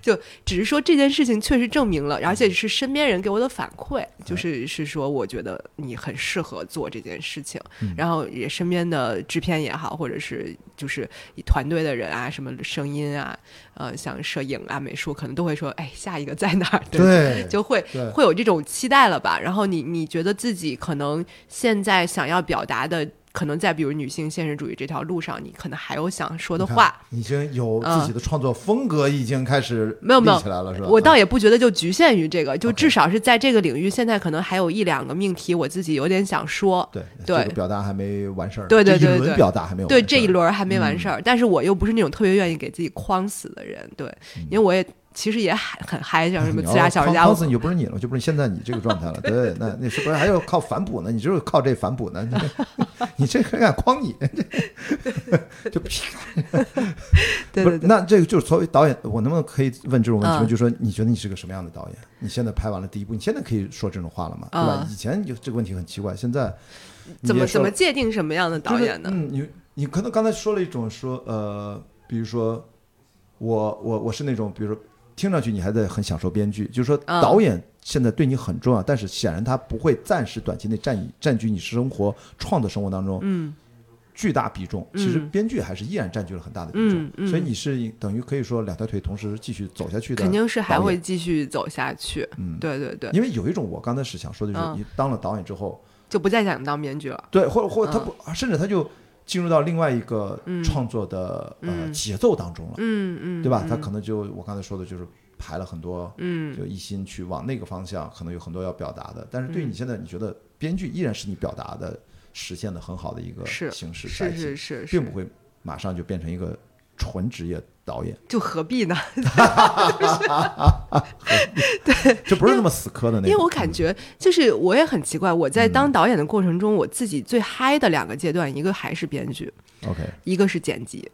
就只是说这件事情确实证明了，而且是身边人给我的反馈，就是是说我觉得你很适合做这件事情，嗯然后也身边的制片也好，或者是就是团队的人啊，什么声音啊，呃，像摄影啊、美术，可能都会说，哎，下一个在哪儿？对，就会会有这种期待了吧？然后你你觉得自己可能现在想要表达的可能在比如女性现实主义这条路上，你可能还有想说的话。已经有自己的创作风格，已经开始没有没有起来了，是吧？我倒也不觉得就局限于这个，就至少是在这个领域，现在可能还有一两个命题，我自己有点想说。对对这个表达还没完事儿，对对对对表达还没有对这一轮还没完嗯事儿，但是我又不是那种特别愿意给自己框死的人，对，因为我也其实也很很嗨，像什么你自杀小说家，我康斯你就不是你了，就不是现在你这个状态了。对，那你是不是还要靠反哺呢？你就是靠这反哺呢？你这还敢框你？就 不是对对对，那这个就是作为导演，我能不能可以问这种问题吗？嗯就是说，你觉得你是个什么样的导演？你现在拍完了第一部，你现在可以说这种话了吗？对吧？嗯以前就这个问题很奇怪，现在怎么怎么界定什么样的导演呢？就是嗯，你你可能刚才说了一种说呃，比如说我我我是那种，比如说听上去你还在很享受编剧，就是说嗯导演现在对你很重要，但是显然他不会暂时短期内占你占据你生活创作生活当中嗯巨大比重。其实嗯编剧还是依然占据了很大的比重嗯，嗯所以你是等于可以说两条腿同时继续走下去的，肯定是还会继续走下去。嗯。对对对，因为有一种，我刚才是想说的，就是嗯你当了导演之后，就不再想当编剧了。对，或者或者他不，甚至他就进入到另外一个嗯。创作的呃嗯。节奏当中了，嗯嗯，对吧？他嗯。可能就我刚才说的，就是排了很多，嗯。就一心去往那个方向，可能有很多要表达的。但是对你现在，你觉得编剧依然是你表达的实现的很好的一个形式载体，是是是，是并不会马上就变成一个纯职业导演，就何必呢？对，就不是那么死磕的那种。因为我感觉就是我也很奇怪，我在嗯当导演的过程中，我自己最嗨的两个阶段，一个还是编剧，OK，一个是剪辑。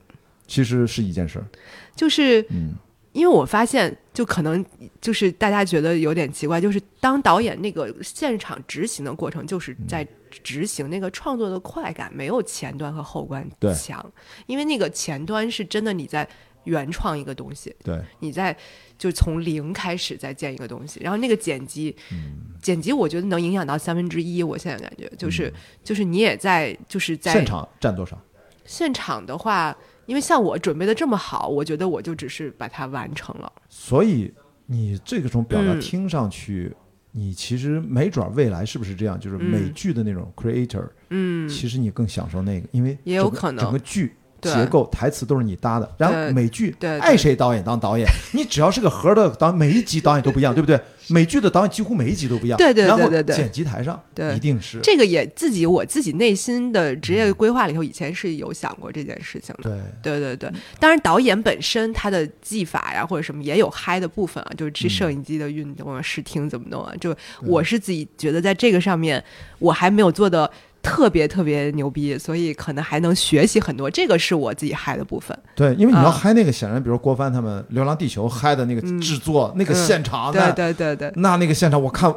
其实是一件事儿，就是嗯因为我发现，就可能就是大家觉得有点奇怪，就是当导演那个现场执行的过程，就是在执行那个创作的快感，没有前端和后端强。因为那个前端是真的你在原创一个东西，对，你在就从零开始再建一个东西，然后那个剪辑，嗯剪辑我觉得能影响到三分之一。我现在感觉就是、就是你也在就是在嗯现场占多少？现场的话，因为像我准备的这么好，我觉得我就只是把它完成了。所以你这个种表达嗯听上去，你其实没准未来是不是这样？就是嗯美剧的那种 creator，、嗯，其实你更享受那个，因为也有可能整个剧。对。结构、台词都是你搭的，然后美剧爱谁导演当导演，你只要是个盒的导，每一集导演都不一样，对不对？美剧的导演几乎每一集都不一样，对对对对对。剪辑台上对。一定是。这个也自己我自己内心的职业规划里头，以前是有想过这件事情的。对。对对对，当然导演本身他的技法呀或者什么也有嗨的部分啊，就是这摄影机的运动啊、视听怎么弄啊，就我是自己觉得在这个上面我还没有做的特别特别牛逼，所以可能还能学习很多，这个是我自己嗨的部分。对，因为你要啊嗨那个，显然比如郭帆他们《流浪地球》嗨的那个嗯制作、那个嗯现场，对对对对，那那个现场，我看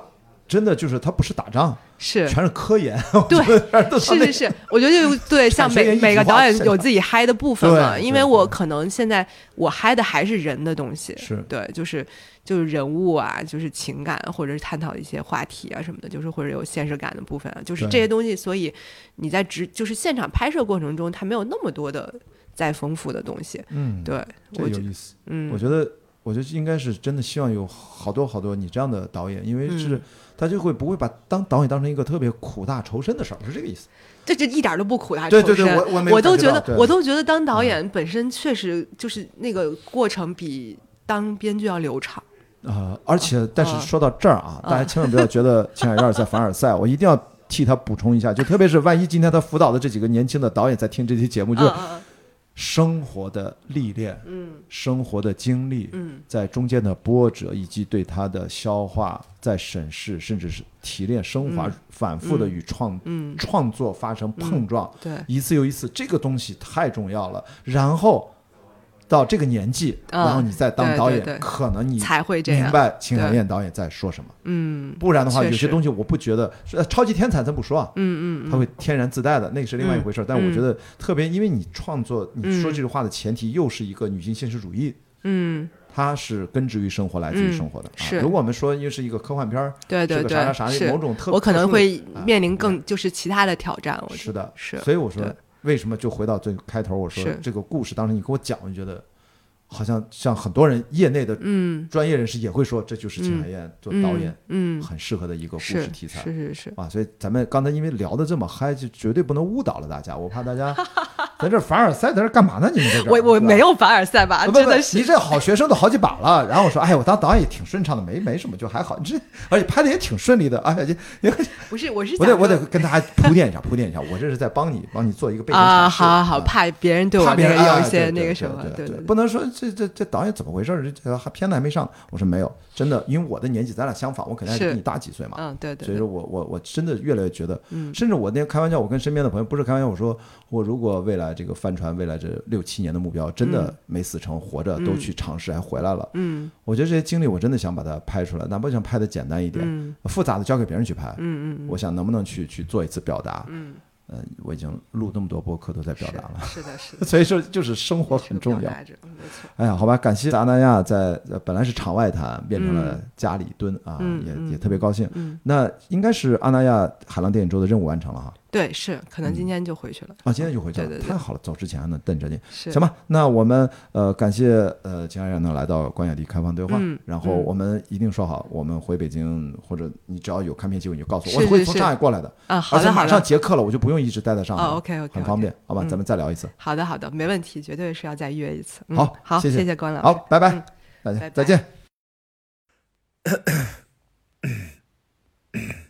真的就是他不是打仗，是。全是科研，对是是是，我觉得就对，像每每个导演有自己嗨的部分嘛，对因为我可能现在我嗨的还是人的东西，是。对，就是就是人物啊，就是情感，或者是探讨一些话题啊什么的，就是或者有现实感的部分啊，就是这些东西，所以你在直就是现场拍摄过程中，它没有那么多的再丰富的东西，嗯，对，这我觉有意思。嗯，我觉得，我觉得应该是真的希望有好多好多你这样的导演，因为是嗯他就会不会把当导演当成一个特别苦大仇深的事儿，是这个意思。这这一点儿都不苦大对对对，仇深我我没我都觉得我都觉得当导演本身确实就是那个过程比当编剧要流畅。呃，而且但是啊说到这儿啊，啊大家千万不要觉得青海有点在凡尔赛，我一定要替他补充一下，就特别是万一今天他辅导的这几个年轻的导演在听这期节目，就生活的历练、嗯。生活的经历，嗯。在中间的波折以及对它的消化、在审视，甚至是提炼、升华嗯，反复的嗯与创嗯，创作发生碰撞，对，一次又一次，这个东西太重要了。然后到这个年纪，嗯然后你再当导演，对对对可能你才会。明白秦海对燕导演在说什么。嗯不然的话，有些东西我不觉得，呃超级天才咱不说啊，嗯嗯，他会天然自带的，那是另外一回事儿。但我觉得特别，因为你创作，你说嗯这句话的前提又是一个女性现实主义。嗯，它是根植于生活，来自于生活的。啊是如果我们说又是一个科幻片儿，对对是个啥啥对，啥，某种特，我可能会啊面临更就是其他的挑战。我觉是的，是所以我说对，为什么就回到最开头，我说这个故事当时你给我讲，我就觉得好像像很多人业内的嗯，专业人士也会说，这就是秦海燕做导演很适合的一个故事题材。是是是，啊，所以咱们刚才因为聊的这么嗨，就绝对不能误导了大家。我怕大家在这凡尔赛在这干嘛呢？你们在这儿我我没有凡尔赛吧，真的是你这好学生都好几把了。然后我说，哎，我当导演也挺顺畅的，没没什么，就还好。你这而且拍的也挺顺利的。哎呀，也也不是，我是我得我得跟大家铺垫一下，铺垫一下。我这是在帮你帮你做一个背景啊，好好好，啊怕别人对我怕别人那个有一些那个什么，对对对，不能说这这这导演怎么回事这？这还片子还没上。我说没有，真的，因为我的年纪咱俩相仿，我肯定还比你大几岁嘛。嗯，对对对，所以说我我我真的越来越觉得，嗯甚至我那天开玩笑，我跟身边的朋友不是开玩笑，我说我如果未来这个帆船未来这六七年的目标真的没死成，活着都去尝试还回来了，嗯。我觉得这些经历我真的想把它拍出来，哪怕想拍的简单一点，嗯。复杂的交给别人去拍，嗯嗯我想能不能去去做一次表达，嗯，嗯，我已经录那么多播客都在表达了，是的，是的，所以说就是生活很重要。哎呀，好吧，感谢阿那亚在呃本来是场外谈，变成了家里蹲啊，也也特别高兴。嗯，那应该是阿那亚海浪电影周的任务完成了哈。对，是可能今天就回去了，啊，今天就回去了，对对对。太好了，走之前还能瞪着你。行吧，那我们呃感谢呃金安然能来到关雅迪开放对话，嗯然后嗯。我们一定说好，我们回北京或者你只要有看片机会你就告诉我，我会从上海过来的，啊，好而且马的好的，上结课了，我就不用一直待在上海，OK OK，很方便，好吧，嗯。咱们再聊一次，好的好的，没问题，绝对是要再约一次。嗯好好，谢谢谢谢关老师。好，拜拜嗯，大家拜拜。再见。